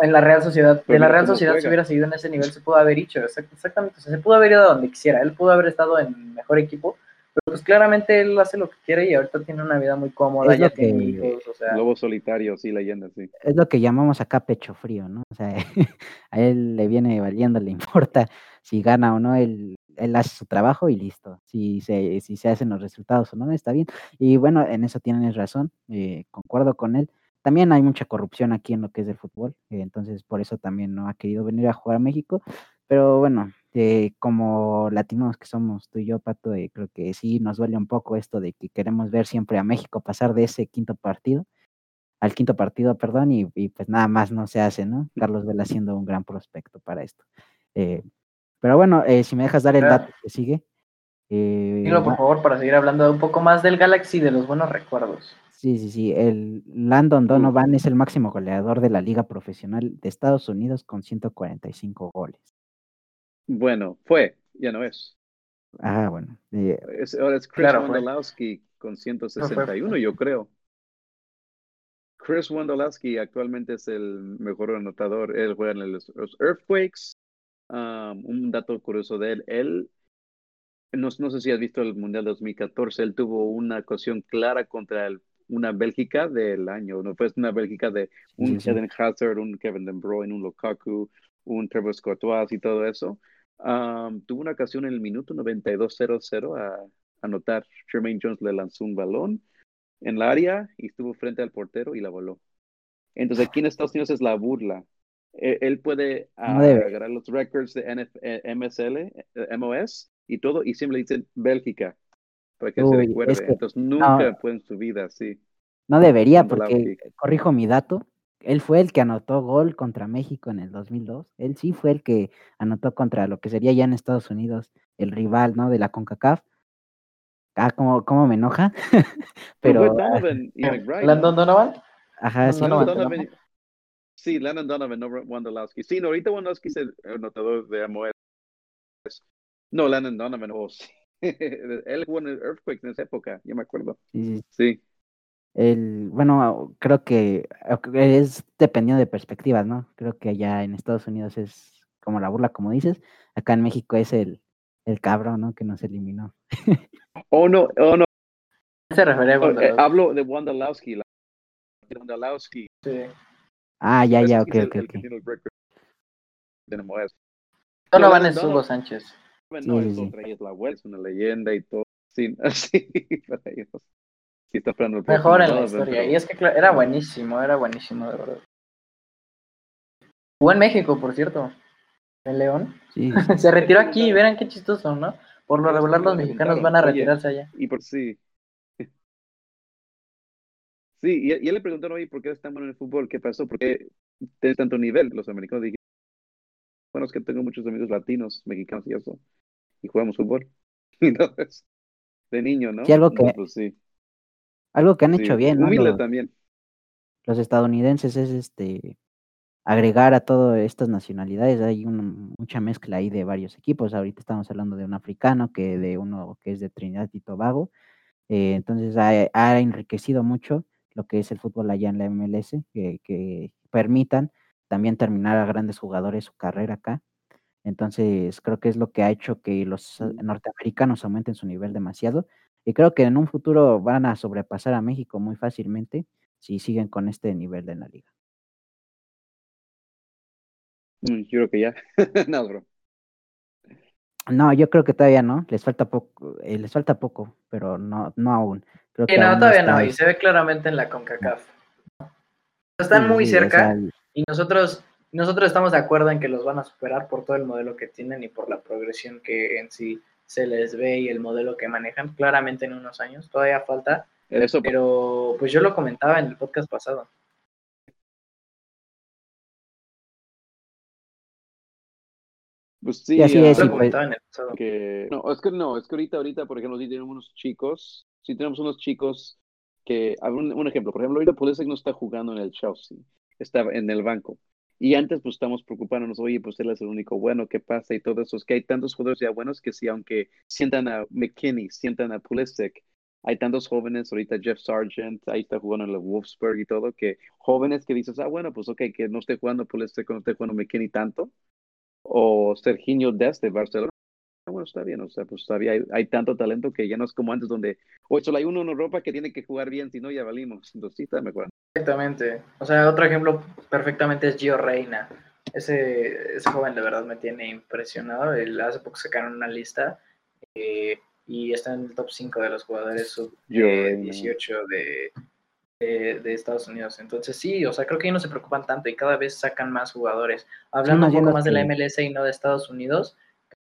en la Real Sociedad, en la Real Sociedad si hubiera seguido en ese nivel se pudo haber dicho, exactamente, se pudo haber ido a donde quisiera, él pudo haber estado en mejor equipo, pero pues claramente él hace lo que quiere y ahorita tiene una vida muy cómoda, ya tiene hijos, o sea. Lobo solitario, sí, leyenda, sí. Es lo que llamamos acá pecho frío, ¿no? O sea, a él le viene valiendo, le importa si gana o no, él, él hace su trabajo y listo. Si se, si se hacen los resultados o no, está bien. Y bueno, en eso tienes razón, eh, concuerdo con él también hay mucha corrupción aquí en lo que es el fútbol, eh, entonces por eso también no ha querido venir a jugar a México, pero bueno, eh, como latinos que somos tú y yo, Pato, eh, creo que sí nos duele un poco esto de que queremos ver siempre a México pasar de ese quinto partido al quinto partido, perdón, y, pues nada más no se hace, ¿no? Carlos Vela siendo un gran prospecto para esto. pero bueno, si me dejas dar el dato que sigue. Dilo, por favor, para seguir hablando un poco más del Galaxy, de los buenos recuerdos. Sí, sí, sí. El Landon Donovan es el máximo goleador de la liga profesional de Estados Unidos con 145 goles. Bueno, fue, ya no es. Ah, bueno. es, ahora es Chris Wondolowski con 161, yo creo. Chris Wondolowski actualmente es el mejor anotador. Él juega en los, Earthquakes. Um, un dato curioso de él, él no, no, sé si has visto el Mundial 2014, él tuvo una ocasión clara contra el una Bélgica del año, no fue una Bélgica de un Eden Hazard, un Kevin De Bruyne, un Lukaku, un Trevor Courtois y todo eso. tuvo una ocasión en el minuto 92-0-0 a anotar. Jermaine Jones le lanzó un balón en la área y estuvo frente al portero y la voló. Entonces aquí en Estados Unidos es la burla. E, él puede agarrar los records de NF MSL, eh, MOS y todo y siempre dicen Bélgica para que se recuerde. Entonces nunca fue en su vida así. No debería, porque corrijo mi dato. Él fue el que anotó gol contra México en el 2002. Él sí fue el que anotó contra lo que sería ya en Estados Unidos el rival, ¿no? De la CONCACAF. Ah, cómo, cómo me enoja. Pero. Donovan y ¿Landon Donovan? Ajá, sí. Donovan, sí, Landon Donovan, no Wondolowski. Sí, no, ahorita Wondolowski es el anotador de AMOS. No, Landon Donovan, oh, sí. Él jugó en el Earthquake en esa época, yo me acuerdo. Sí. El, bueno, creo que es dependiendo de perspectivas, ¿no? Creo que allá en Estados Unidos es como la burla, como dices. Acá en México es el, el cabrón, ¿no? Que nos eliminó. oh, no, oh, no. Se refería a oh, eh, Hablo de Wondolowski. Wondolowski. Sí. Ah, ya, ya, ok, ok, ok. Solo van en Hugo Sánchez no, es otra, es la web, es una leyenda y todo. Sí, así, para ellos. Sí, está esperando el Mejor en la historia. Y es que era buenísimo, era buenísimo, de verdad. Jugó en México, por cierto. En León. Sí. Se retiró aquí, verán qué chistoso, ¿no? Por lo regular los mexicanos van a retirarse allá. Y por sí. Sí, y, y él le preguntaron, oye, ¿por qué eres tan bueno en el fútbol? ¿Qué pasó? ¿Por qué tienes tanto nivel? Los americanos dijeron, bueno, es que tengo muchos amigos latinos, mexicanos y eso y jugamos fútbol. De niño, ¿no? Sí, algo que, pues sí. Algo que han hecho bien, ¿no? Humilde también. Los estadounidenses es este agregar a todas estas nacionalidades, hay una, mucha mezcla ahí de varios equipos, ahorita estamos hablando de un africano, que de uno que es de Trinidad y Tobago, eh, entonces ha, ha, enriquecido mucho lo que es el fútbol allá en la MLS, que, que permitan también terminar a grandes jugadores su carrera acá, entonces, creo que es lo que ha hecho que los norteamericanos aumenten su nivel demasiado. Y creo que en un futuro van a sobrepasar a México muy fácilmente si siguen con este nivel de la liga. Mm, yo creo que ya. no, bro. No, yo creo que todavía no. Les falta poco, eh, les falta poco, pero no, no aún. Creo que no, todavía no, y se ve claramente en la CONCACAF. Están muy cerca y nosotros nosotros estamos de acuerdo en que los van a superar por todo el modelo que tienen y por la progresión que en sí se les ve y el modelo que manejan. Claramente en unos años, todavía falta. Eso. Pero pues yo lo comentaba en el podcast pasado. Pues sí, así es, lo comentaba en el pasado. Que, no, es que no, es que ahorita, ahorita, por ejemplo, si tenemos unos chicos, si tenemos unos chicos que, un, un ejemplo, por ejemplo, ahorita Pulisic no está jugando en el Chelsea, está en el banco. Y antes pues estamos preocupándonos, oye, pues él es el único bueno, ¿qué pasa? Y todo eso. Es que hay tantos jugadores ya buenos que sí, aunque sientan a McKinney, sientan a Pulisic, hay tantos jóvenes, ahorita Jeff Sargent, ahí está jugando en el Wolfsburg y todo, que jóvenes que dices, ah, bueno, pues ok, que no esté jugando Pulisic, no esté jugando McKinney tanto, o Serginho Dest de Barcelona, bueno, está bien, o sea, pues todavía hay, tanto talento que ya no es como antes donde, hoy solo hay uno en Europa que tiene que jugar bien, si no ya valimos. Entonces sí, me acuerdo. Exactamente. O sea, otro ejemplo perfectamente es Gio Reina. Ese, ese joven de verdad me tiene impresionado. El, hace poco sacaron una lista eh, y está en el top 5 de los jugadores sub 18 de, de, Estados Unidos. Entonces sí, o sea, creo que ellos no se preocupan tanto y cada vez sacan más jugadores. Hablando un poco más de la MLS y no de Estados Unidos,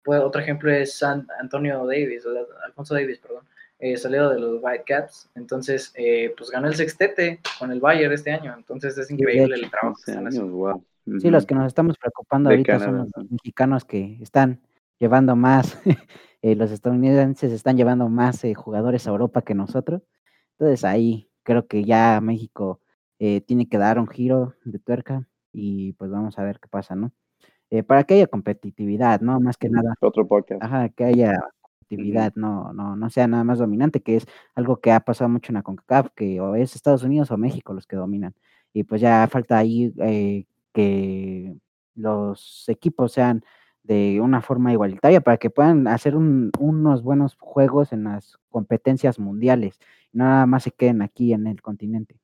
otro ejemplo es San Antonio Davis, Alfonso Davis, perdón, eh, salido de los Whitecaps. Entonces, eh, pues ganó el sextete con el Bayern este año. Entonces es increíble el trabajo que están haciendo. Sí, los que nos estamos preocupando ahorita son los mexicanos que están llevando más, eh, los estadounidenses están llevando más jugadores a Europa que nosotros. Entonces ahí creo que ya México tiene que dar un giro de tuerca y pues vamos a ver qué pasa, ¿no? para que haya competitividad, ¿no? Más que nada. Otro podcast. Ajá, que haya no, no, no sea nada más dominante, que es algo que ha pasado mucho en la CONCACAF, que o es Estados Unidos o México los que dominan. Y pues ya falta ahí eh, que los equipos sean de una forma igualitaria para que puedan hacer unos buenos juegos en las competencias mundiales, no nada más se queden aquí en el continente.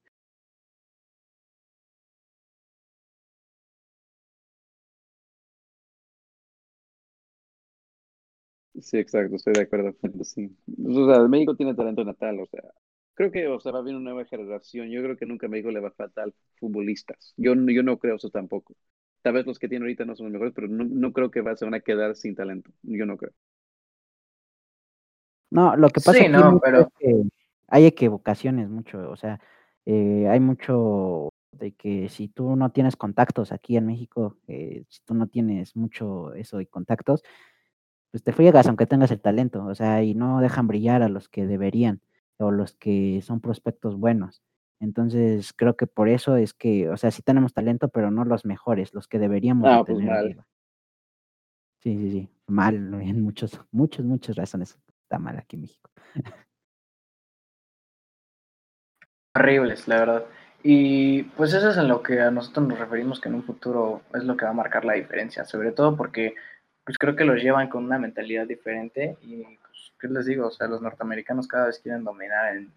Sí, exacto, estoy de acuerdo. Sí. O sea, México tiene talento natal, o sea, creo que o sea, va a haber una nueva generación. Yo creo que nunca a México le va a faltar futbolistas. Yo, yo no creo eso tampoco. Tal vez los que tiene ahorita no son los mejores, pero no, no creo que se van a quedar sin talento. Yo no creo. No, lo que pasa no, pero... es que hay equivocaciones mucho, o sea, eh, hay mucho de que si tú no tienes contactos aquí en México, eh, si tú no tienes mucho eso y contactos, pues te friegas aunque tengas el talento, o sea, y no dejan brillar a los que deberían o los que son prospectos buenos. Entonces, creo que por eso es que, o sea, sí tenemos talento, pero no los mejores, los que deberíamos ah, pues tener. Sí, sí, sí, mal, en muchos, muchos, muchas razones está mal aquí en México. Horribles, la verdad. Y pues eso es en lo que a nosotros nos referimos que en un futuro es lo que va a marcar la diferencia, sobre todo porque pues creo que los llevan con una mentalidad diferente y pues, ¿qué les digo? O sea, los norteamericanos cada vez quieren dominar en...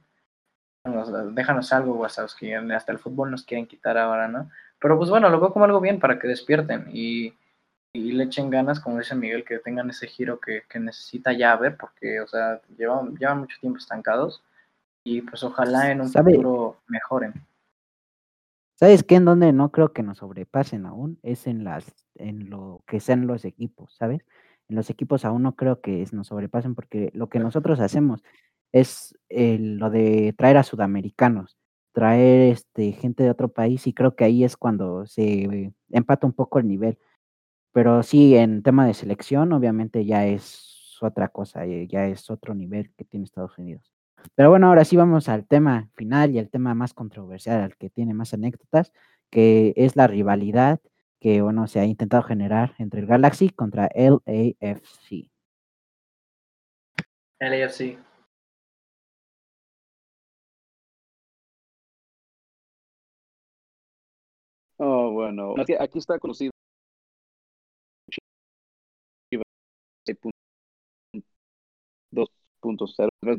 déjanos algo, hasta que el fútbol nos quieren quitar ahora, ¿no? Pero pues bueno, lo veo como algo bien para que despierten y, le echen ganas, como dice Miguel, que tengan ese giro que, necesita ya ver, porque, o sea, llevan, llevan mucho tiempo estancados y pues ojalá en un futuro mejoren. ¿Sabes qué? En donde no creo que nos sobrepasen aún es en las, en lo que sean los equipos, ¿sabes? En los equipos aún no creo que nos sobrepasen porque lo que nosotros hacemos es lo de traer a sudamericanos, traer este gente de otro país y creo que ahí es cuando se empata un poco el nivel. Pero sí, en tema de selección, obviamente ya es otra cosa, eh, ya es otro nivel que tiene Estados Unidos. Pero bueno, ahora sí vamos al tema final y al tema más controversial, al que tiene más anécdotas, que es la rivalidad que, bueno, se ha intentado generar entre el Galaxy contra el LAFC. LAFC. Oh, bueno, aquí está conocido 2.0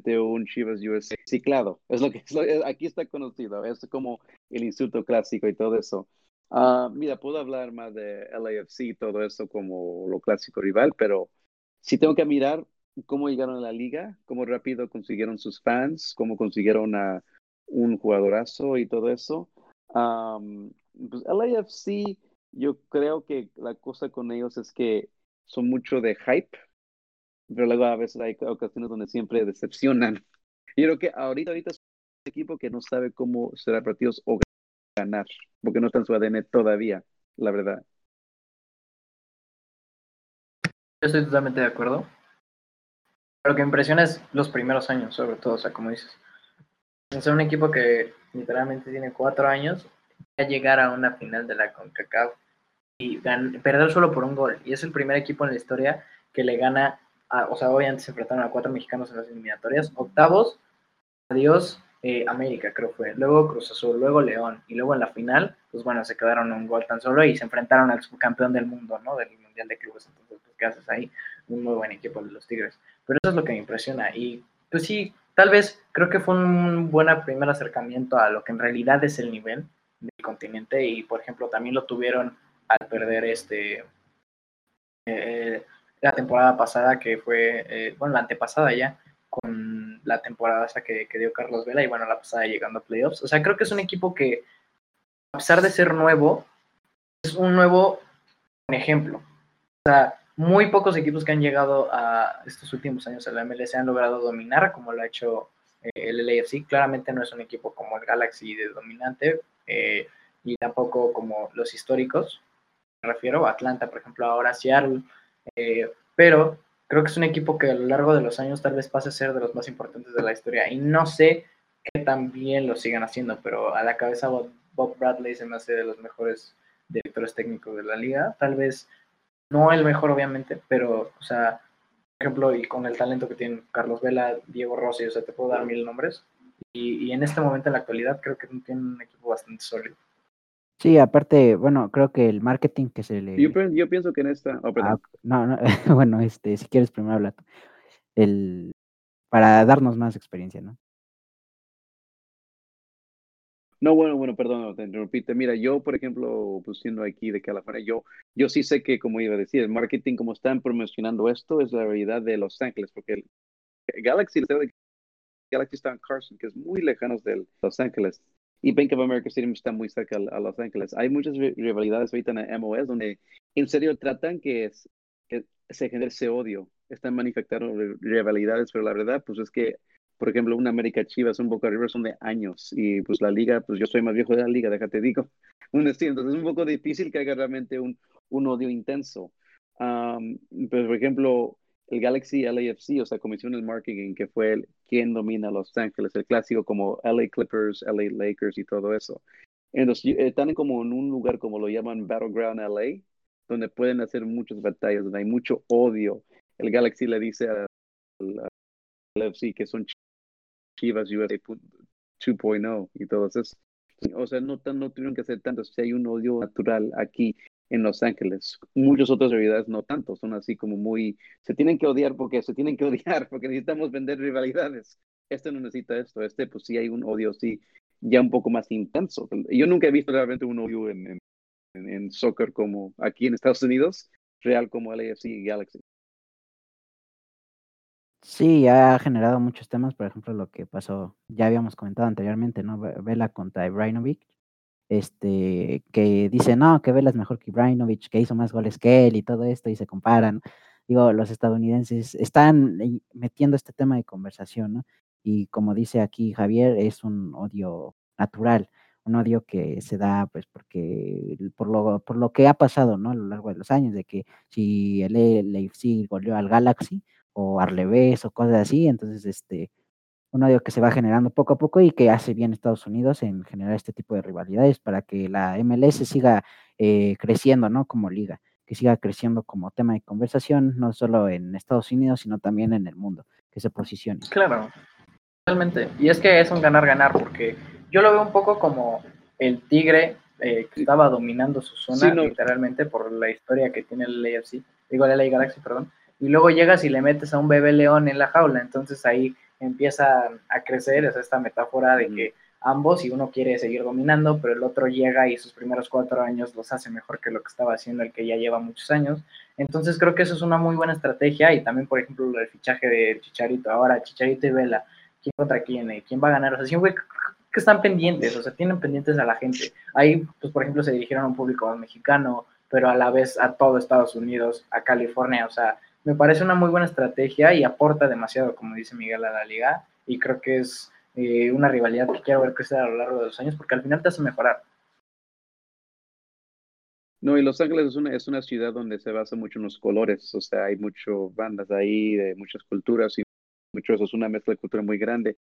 de un Chivas USA ciclado. Es lo que aquí está conocido. Es como el insulto clásico y todo eso. Uh, mira, puedo hablar más de LAFC y todo eso como lo clásico rival, pero si tengo que mirar cómo llegaron a la liga, cómo rápido consiguieron sus fans, cómo consiguieron a un jugadorazo y todo eso. Um, pues LAFC, yo creo que la cosa con ellos es que son mucho de hype, pero luego a veces hay ocasiones donde siempre decepcionan. Yo creo que ahorita, ahorita es un equipo que no sabe cómo será partidos o ganar, porque no está en su ADN todavía, la verdad. Yo estoy totalmente de acuerdo. Lo que impresiona es los primeros años, sobre todo, o sea, como dices. Es un equipo que literalmente tiene cuatro años a llegar a una final de la CONCACAF y perder solo por un gol. Y es el primer equipo en la historia que le gana o sea, obviamente se enfrentaron a cuatro mexicanos en las eliminatorias, octavos, adiós, eh, América creo fue, luego Cruz Azul, luego León, y luego en la final, pues bueno, se quedaron un gol tan solo y se enfrentaron al subcampeón del mundo, ¿no? Del Mundial de Clubes, entonces, pues, ¿qué haces ahí? Un muy buen equipo de los Tigres. Pero eso es lo que me impresiona, y pues sí, tal vez creo que fue un buen primer acercamiento a lo que en realidad es el nivel del continente, y por ejemplo, también lo tuvieron al perder este... Eh, la temporada pasada, que fue, eh, bueno, la antepasada ya, con la temporada hasta que, dio Carlos Vela y bueno, la pasada llegando a playoffs. O sea, creo que es un equipo que, a pesar de ser nuevo, es un nuevo ejemplo. O sea, muy pocos equipos que han llegado a estos últimos años a la MLS han logrado dominar como lo ha hecho eh, el LAFC. Claramente no es un equipo como el Galaxy de dominante eh, y tampoco como los históricos. Me refiero a Atlanta, por ejemplo, ahora Seattle. Eh, pero creo que es un equipo que a lo largo de los años tal vez pase a ser de los más importantes de la historia. Y no sé que también lo sigan haciendo, pero a la cabeza Bob Bradley se me hace de los mejores directores técnicos de la liga. Tal vez no el mejor, obviamente, pero, o sea, por ejemplo, y con el talento que tienen Carlos Vela, Diego Rossi, o sea, te puedo dar mil nombres. Y, en este momento, en la actualidad, creo que tienen un equipo bastante sólido. Sí, aparte, bueno, creo que el marketing que se le... Yo, pienso que en esta... Oh, ah, no, no, bueno, este, si quieres primero hablar. El... Para darnos más experiencia, ¿no? No, bueno, bueno, perdón, te interrumpí. Mira, yo, por ejemplo, pues siendo aquí de California, yo, yo sí sé que, como iba a decir, el marketing, como están promocionando esto, es la realidad de Los Ángeles, porque el Galaxy, Galaxy está en Carson, que es muy lejano de Los Ángeles, y Bank of America Stadium está muy cerca a, Los Ángeles. Hay muchas rivalidades ahorita en MOS donde en serio tratan que, que se genere ese odio. Están manifestando rivalidades, pero la verdad, pues es que por ejemplo, una América Chivas, un Boca River son de años y pues la liga, pues yo soy más viejo de la liga, déjate digo. Entonces es un poco difícil que haya realmente un, un odio intenso. pero por ejemplo, el Galaxy LAFC, o sea, Comisión del Marketing, que fue el, quien domina Los Ángeles, el clásico como LA Clippers, LA Lakers y todo eso. Entonces, están como en un lugar como lo llaman Battleground LA, donde pueden hacer muchas batallas, donde hay mucho odio. El Galaxy le dice al LAFC que son Chivas USA 2.0 y todo eso. O sea, no, no tuvieron que hacer tanto. Si hay un odio natural aquí en Los Ángeles. Muchas otras realidades no tanto. Son así como muy. Se tienen que odiar porque se tienen que odiar, porque necesitamos vender rivalidades. Este no necesita esto. Este, pues sí hay un odio, sí, ya un poco más intenso. Yo nunca he visto realmente un odio en, en, en soccer como aquí en Estados Unidos, real como LAFC y Galaxy. Sí, ha generado muchos temas, por ejemplo, lo que pasó, ya habíamos comentado anteriormente, ¿no? Vela contra Ibrahimovic, este, que dice, no, que Vela es mejor que Ibrahimovic, que hizo más goles que él y todo esto, y se comparan. Digo, los estadounidenses están metiendo este tema de conversación, ¿no? Y como dice aquí Javier, es un odio natural, un odio que se da, pues, porque por lo, por lo que ha pasado, ¿no? A lo largo de los años, de que si el Leipzig goleó al Galaxy, o Arlevés o cosas así. Entonces, este, un odio que se va generando poco a poco y que hace bien Estados Unidos en generar este tipo de rivalidades para que la MLS siga eh, creciendo, ¿no? Como liga, que siga creciendo como tema de conversación, no solo en Estados Unidos, sino también en el mundo, que se posicione. Claro, totalmente. Y es que es un ganar-ganar, porque yo lo veo un poco como el Tigre eh, que estaba dominando su zona, literalmente, por la historia que tiene el AFC, digo, el LA Galaxy, perdón, y luego llegas y le metes a un bebé león en la jaula, entonces ahí empieza a crecer, es esta metáfora de que ambos, y uno quiere seguir dominando, pero el otro llega y sus primeros cuatro años los hace mejor que lo que estaba haciendo el que ya lleva muchos años. Entonces creo que eso es una muy buena estrategia y también, por ejemplo, el fichaje de Chicharito, ahora Chicharito y Vela, ¿quién contra quién? Eh, ¿Quién va a ganar? O sea, siempre que están pendientes, o sea, tienen pendientes a la gente. Ahí, pues, por ejemplo, se dirigieron a un público mexicano, pero a la vez a todo Estados Unidos, a California, o sea, me parece una muy buena estrategia y aporta demasiado, como dice Miguel, a la liga. Y creo que es eh, una rivalidad que quiero ver crecer a lo largo de los años porque al final te hace mejorar. No, y Los Ángeles es una, es una ciudad donde se basa mucho en los colores, o sea, hay muchas bandas ahí de muchas culturas y mucho eso es una mezcla de cultura muy grande.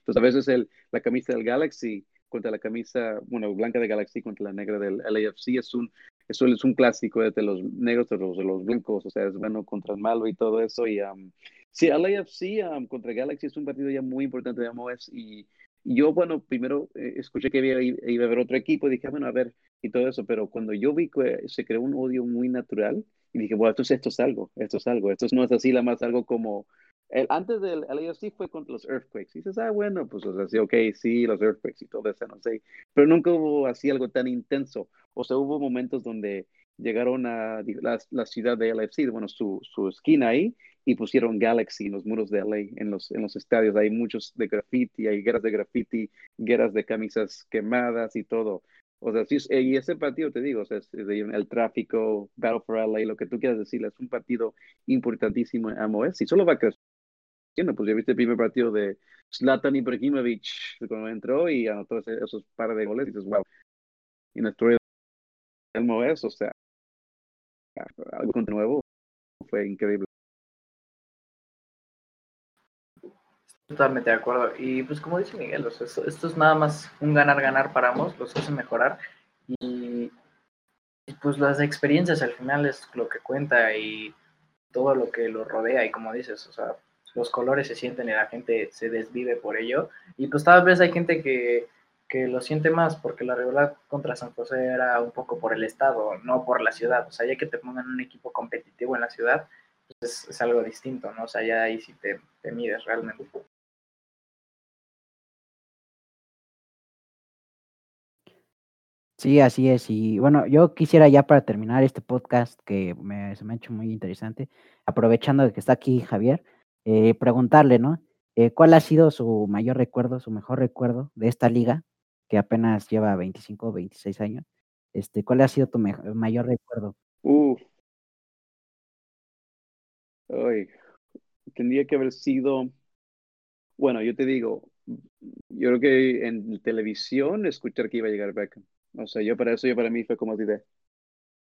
Entonces, a veces el, la camisa del Galaxy contra la camisa, bueno, blanca de Galaxy contra la negra del LAFC es un, eso es un clásico de los negros de los, los blancos, o sea, es bueno contra el malo y todo eso. Y um, sí, LAFC um, contra Galaxy es un partido ya muy importante de MOS. Y, yo, bueno, primero eh, escuché que iba, iba, a haber otro equipo y dije, ah, bueno, a ver, y todo eso. Pero cuando yo vi que se creó un odio muy natural, y dije, bueno, esto, esto es algo, esto es algo, esto no es así, la más algo como el, antes del LAFC fue contra los Earthquakes. Y dices, ah, bueno, pues, o sea, sí, ok, sí, los Earthquakes y todo eso, no sé. Pero nunca hubo así algo tan intenso. O sea, hubo momentos donde llegaron a la, la ciudad de LAFC, bueno, su, su esquina ahí, y pusieron Galaxy en los muros de LA, en los, en los estadios. Hay muchos de graffiti, hay guerras de graffiti, guerras de camisas quemadas y todo. O sea, sí, y ese partido, te digo, o sea, el tráfico, Battle for LA, lo que tú quieras decir, es un partido importantísimo en MOS y solo va a crecer. Pues ya viste el primer partido de Zlatan Ibrahimovic cuando entró y anotó esos par de goles y dices, wow, en la historia del MOS, o sea, algo nuevo fue increíble. Totalmente de acuerdo. Y pues como dice Miguel, esto, es nada más un ganar-ganar para ambos, los hace mejorar. Y, pues las experiencias al final es lo que cuenta y todo lo que lo rodea. Y como dices, o sea, los colores se sienten y la gente se desvive por ello. Y pues tal vez hay gente que, que lo siente más porque la rivalidad contra San José era un poco por el estado, no por la ciudad. O sea, ya que te pongan un equipo competitivo en la ciudad, pues es, algo distinto, ¿no? O sea, ya ahí sí te, te mides realmente. Sí, así es. Y bueno, yo quisiera ya para terminar este podcast que me, se me ha hecho muy interesante, aprovechando de que está aquí Javier, eh, preguntarle, ¿no? Eh, ¿Cuál ha sido su mayor recuerdo, su mejor recuerdo de esta liga, que apenas lleva 25 o 26 años? Este, ¿Cuál ha sido tu mayor recuerdo? Uf. Ay, tendría que haber sido, bueno, yo te digo, yo creo que en televisión escuchar que iba a llegar Beckham. O sea, yo para eso, yo para mí fue como de,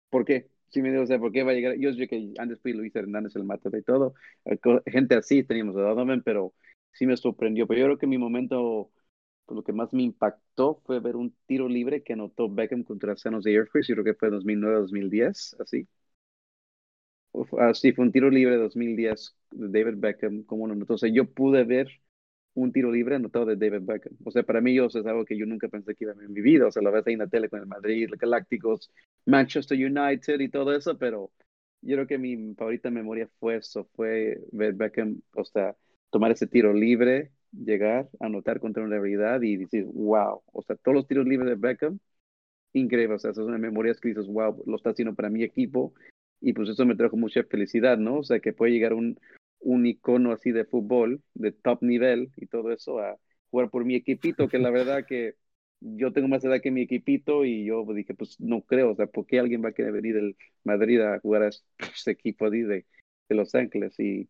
¿por qué? Sí me digo, o sea, ¿por qué va a llegar? Yo sé que antes fui Luis Hernández el mate y todo, eh, gente así teníamos a Donovan, pero sí me sorprendió. Pero yo creo que mi momento, pues, lo que más me impactó fue ver un tiro libre que anotó Beckham contra San Jose Force, yo creo que fue 2009-2010, así. Así fue un tiro libre de 2010 de David Beckham, como uno. Entonces yo pude ver un tiro libre anotado de David Beckham. O sea, para mí yo, es algo que yo nunca pensé que iba a ver en mi vida. O sea, lo ves ahí en la tele con el Madrid, los Galácticos, Manchester United y todo eso, pero yo creo que mi favorita memoria fue eso, fue ver Beckham, o sea, tomar ese tiro libre, llegar, anotar contra una realidad y decir, wow, o sea, todos los tiros libres de Beckham, increíble, o sea, esas son las memorias que dices, wow, lo está haciendo para mi equipo y pues eso me trajo mucha felicidad, ¿no? O sea, que puede llegar un, un icono así de fútbol, de top nivel y todo eso, a jugar por mi equipito, que la verdad que yo tengo más edad que mi equipito y yo dije, pues no creo, o sea, ¿por qué alguien va a querer venir del Madrid a jugar a ese equipo de, de Los Ángeles? Y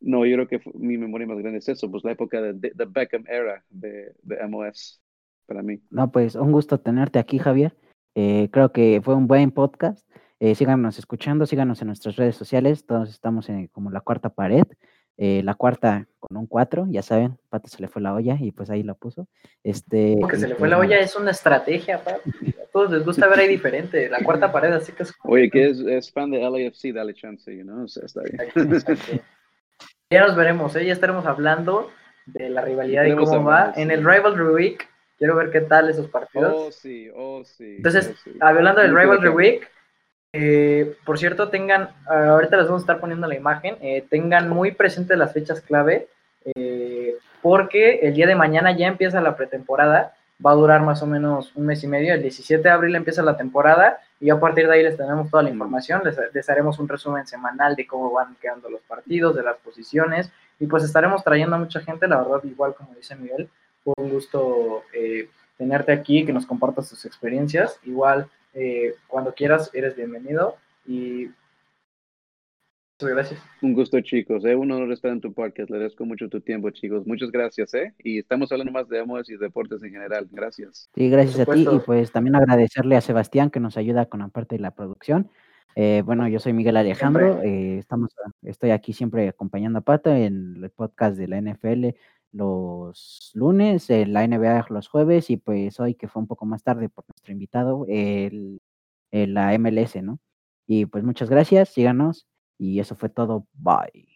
no, yo creo que mi memoria más grande es eso, pues la época de, de, Beckham era de, de, MOS para mí. No, pues un gusto tenerte aquí, Javier. Eh, creo que fue un buen podcast. Eh, síganos escuchando, síganos en nuestras redes sociales, todos estamos en como la cuarta pared, eh, la cuarta con un 4, ya saben, Pato se le fue la olla y pues ahí la puso. Este, Porque se le fue la olla es una estrategia, Pato. A todos les gusta ver ahí diferente, la cuarta pared, así que es... Oye, que es, es fan de LAFC, dale chance, you know? o sea, está bien. ya nos veremos, ¿eh? ya estaremos hablando de la rivalidad y cómo va. En el Rivalry Week, quiero ver qué tal esos partidos. Oh, sí, oh, sí. Entonces, oh, sí. hablando del Rivalry Week, eh, por cierto, tengan, ahorita les vamos a estar poniendo la imagen, eh, tengan muy presentes las fechas clave, eh, porque el día de mañana ya empieza la pretemporada, va a durar más o menos un mes y medio, el 17 de abril empieza la temporada y a partir de ahí les tenemos toda la información, les, haremos un resumen semanal de cómo van quedando los partidos, de las posiciones y pues estaremos trayendo a mucha gente, la verdad, igual como dice Miguel, fue un gusto tenerte aquí, que nos compartas tus experiencias, igual eh, cuando quieras, eres bienvenido y muchas gracias. Un gusto, chicos. Eh, un honor estar en tu podcast. Le agradezco mucho tu tiempo, chicos. Muchas gracias. ¿eh? Y estamos hablando más de amores y deportes en general. Gracias. Sí, gracias a ti. Y pues también agradecerle a Sebastián que nos ayuda con la parte de la producción. Eh, bueno, yo soy Miguel Alejandro. Eh, estamos, estoy aquí siempre acompañando a Pata en el podcast de la NFL los lunes, en la NBA los jueves y pues hoy que fue un poco más tarde por nuestro invitado, el, la MLS, ¿no? Y pues muchas gracias, síganos y eso fue todo, bye.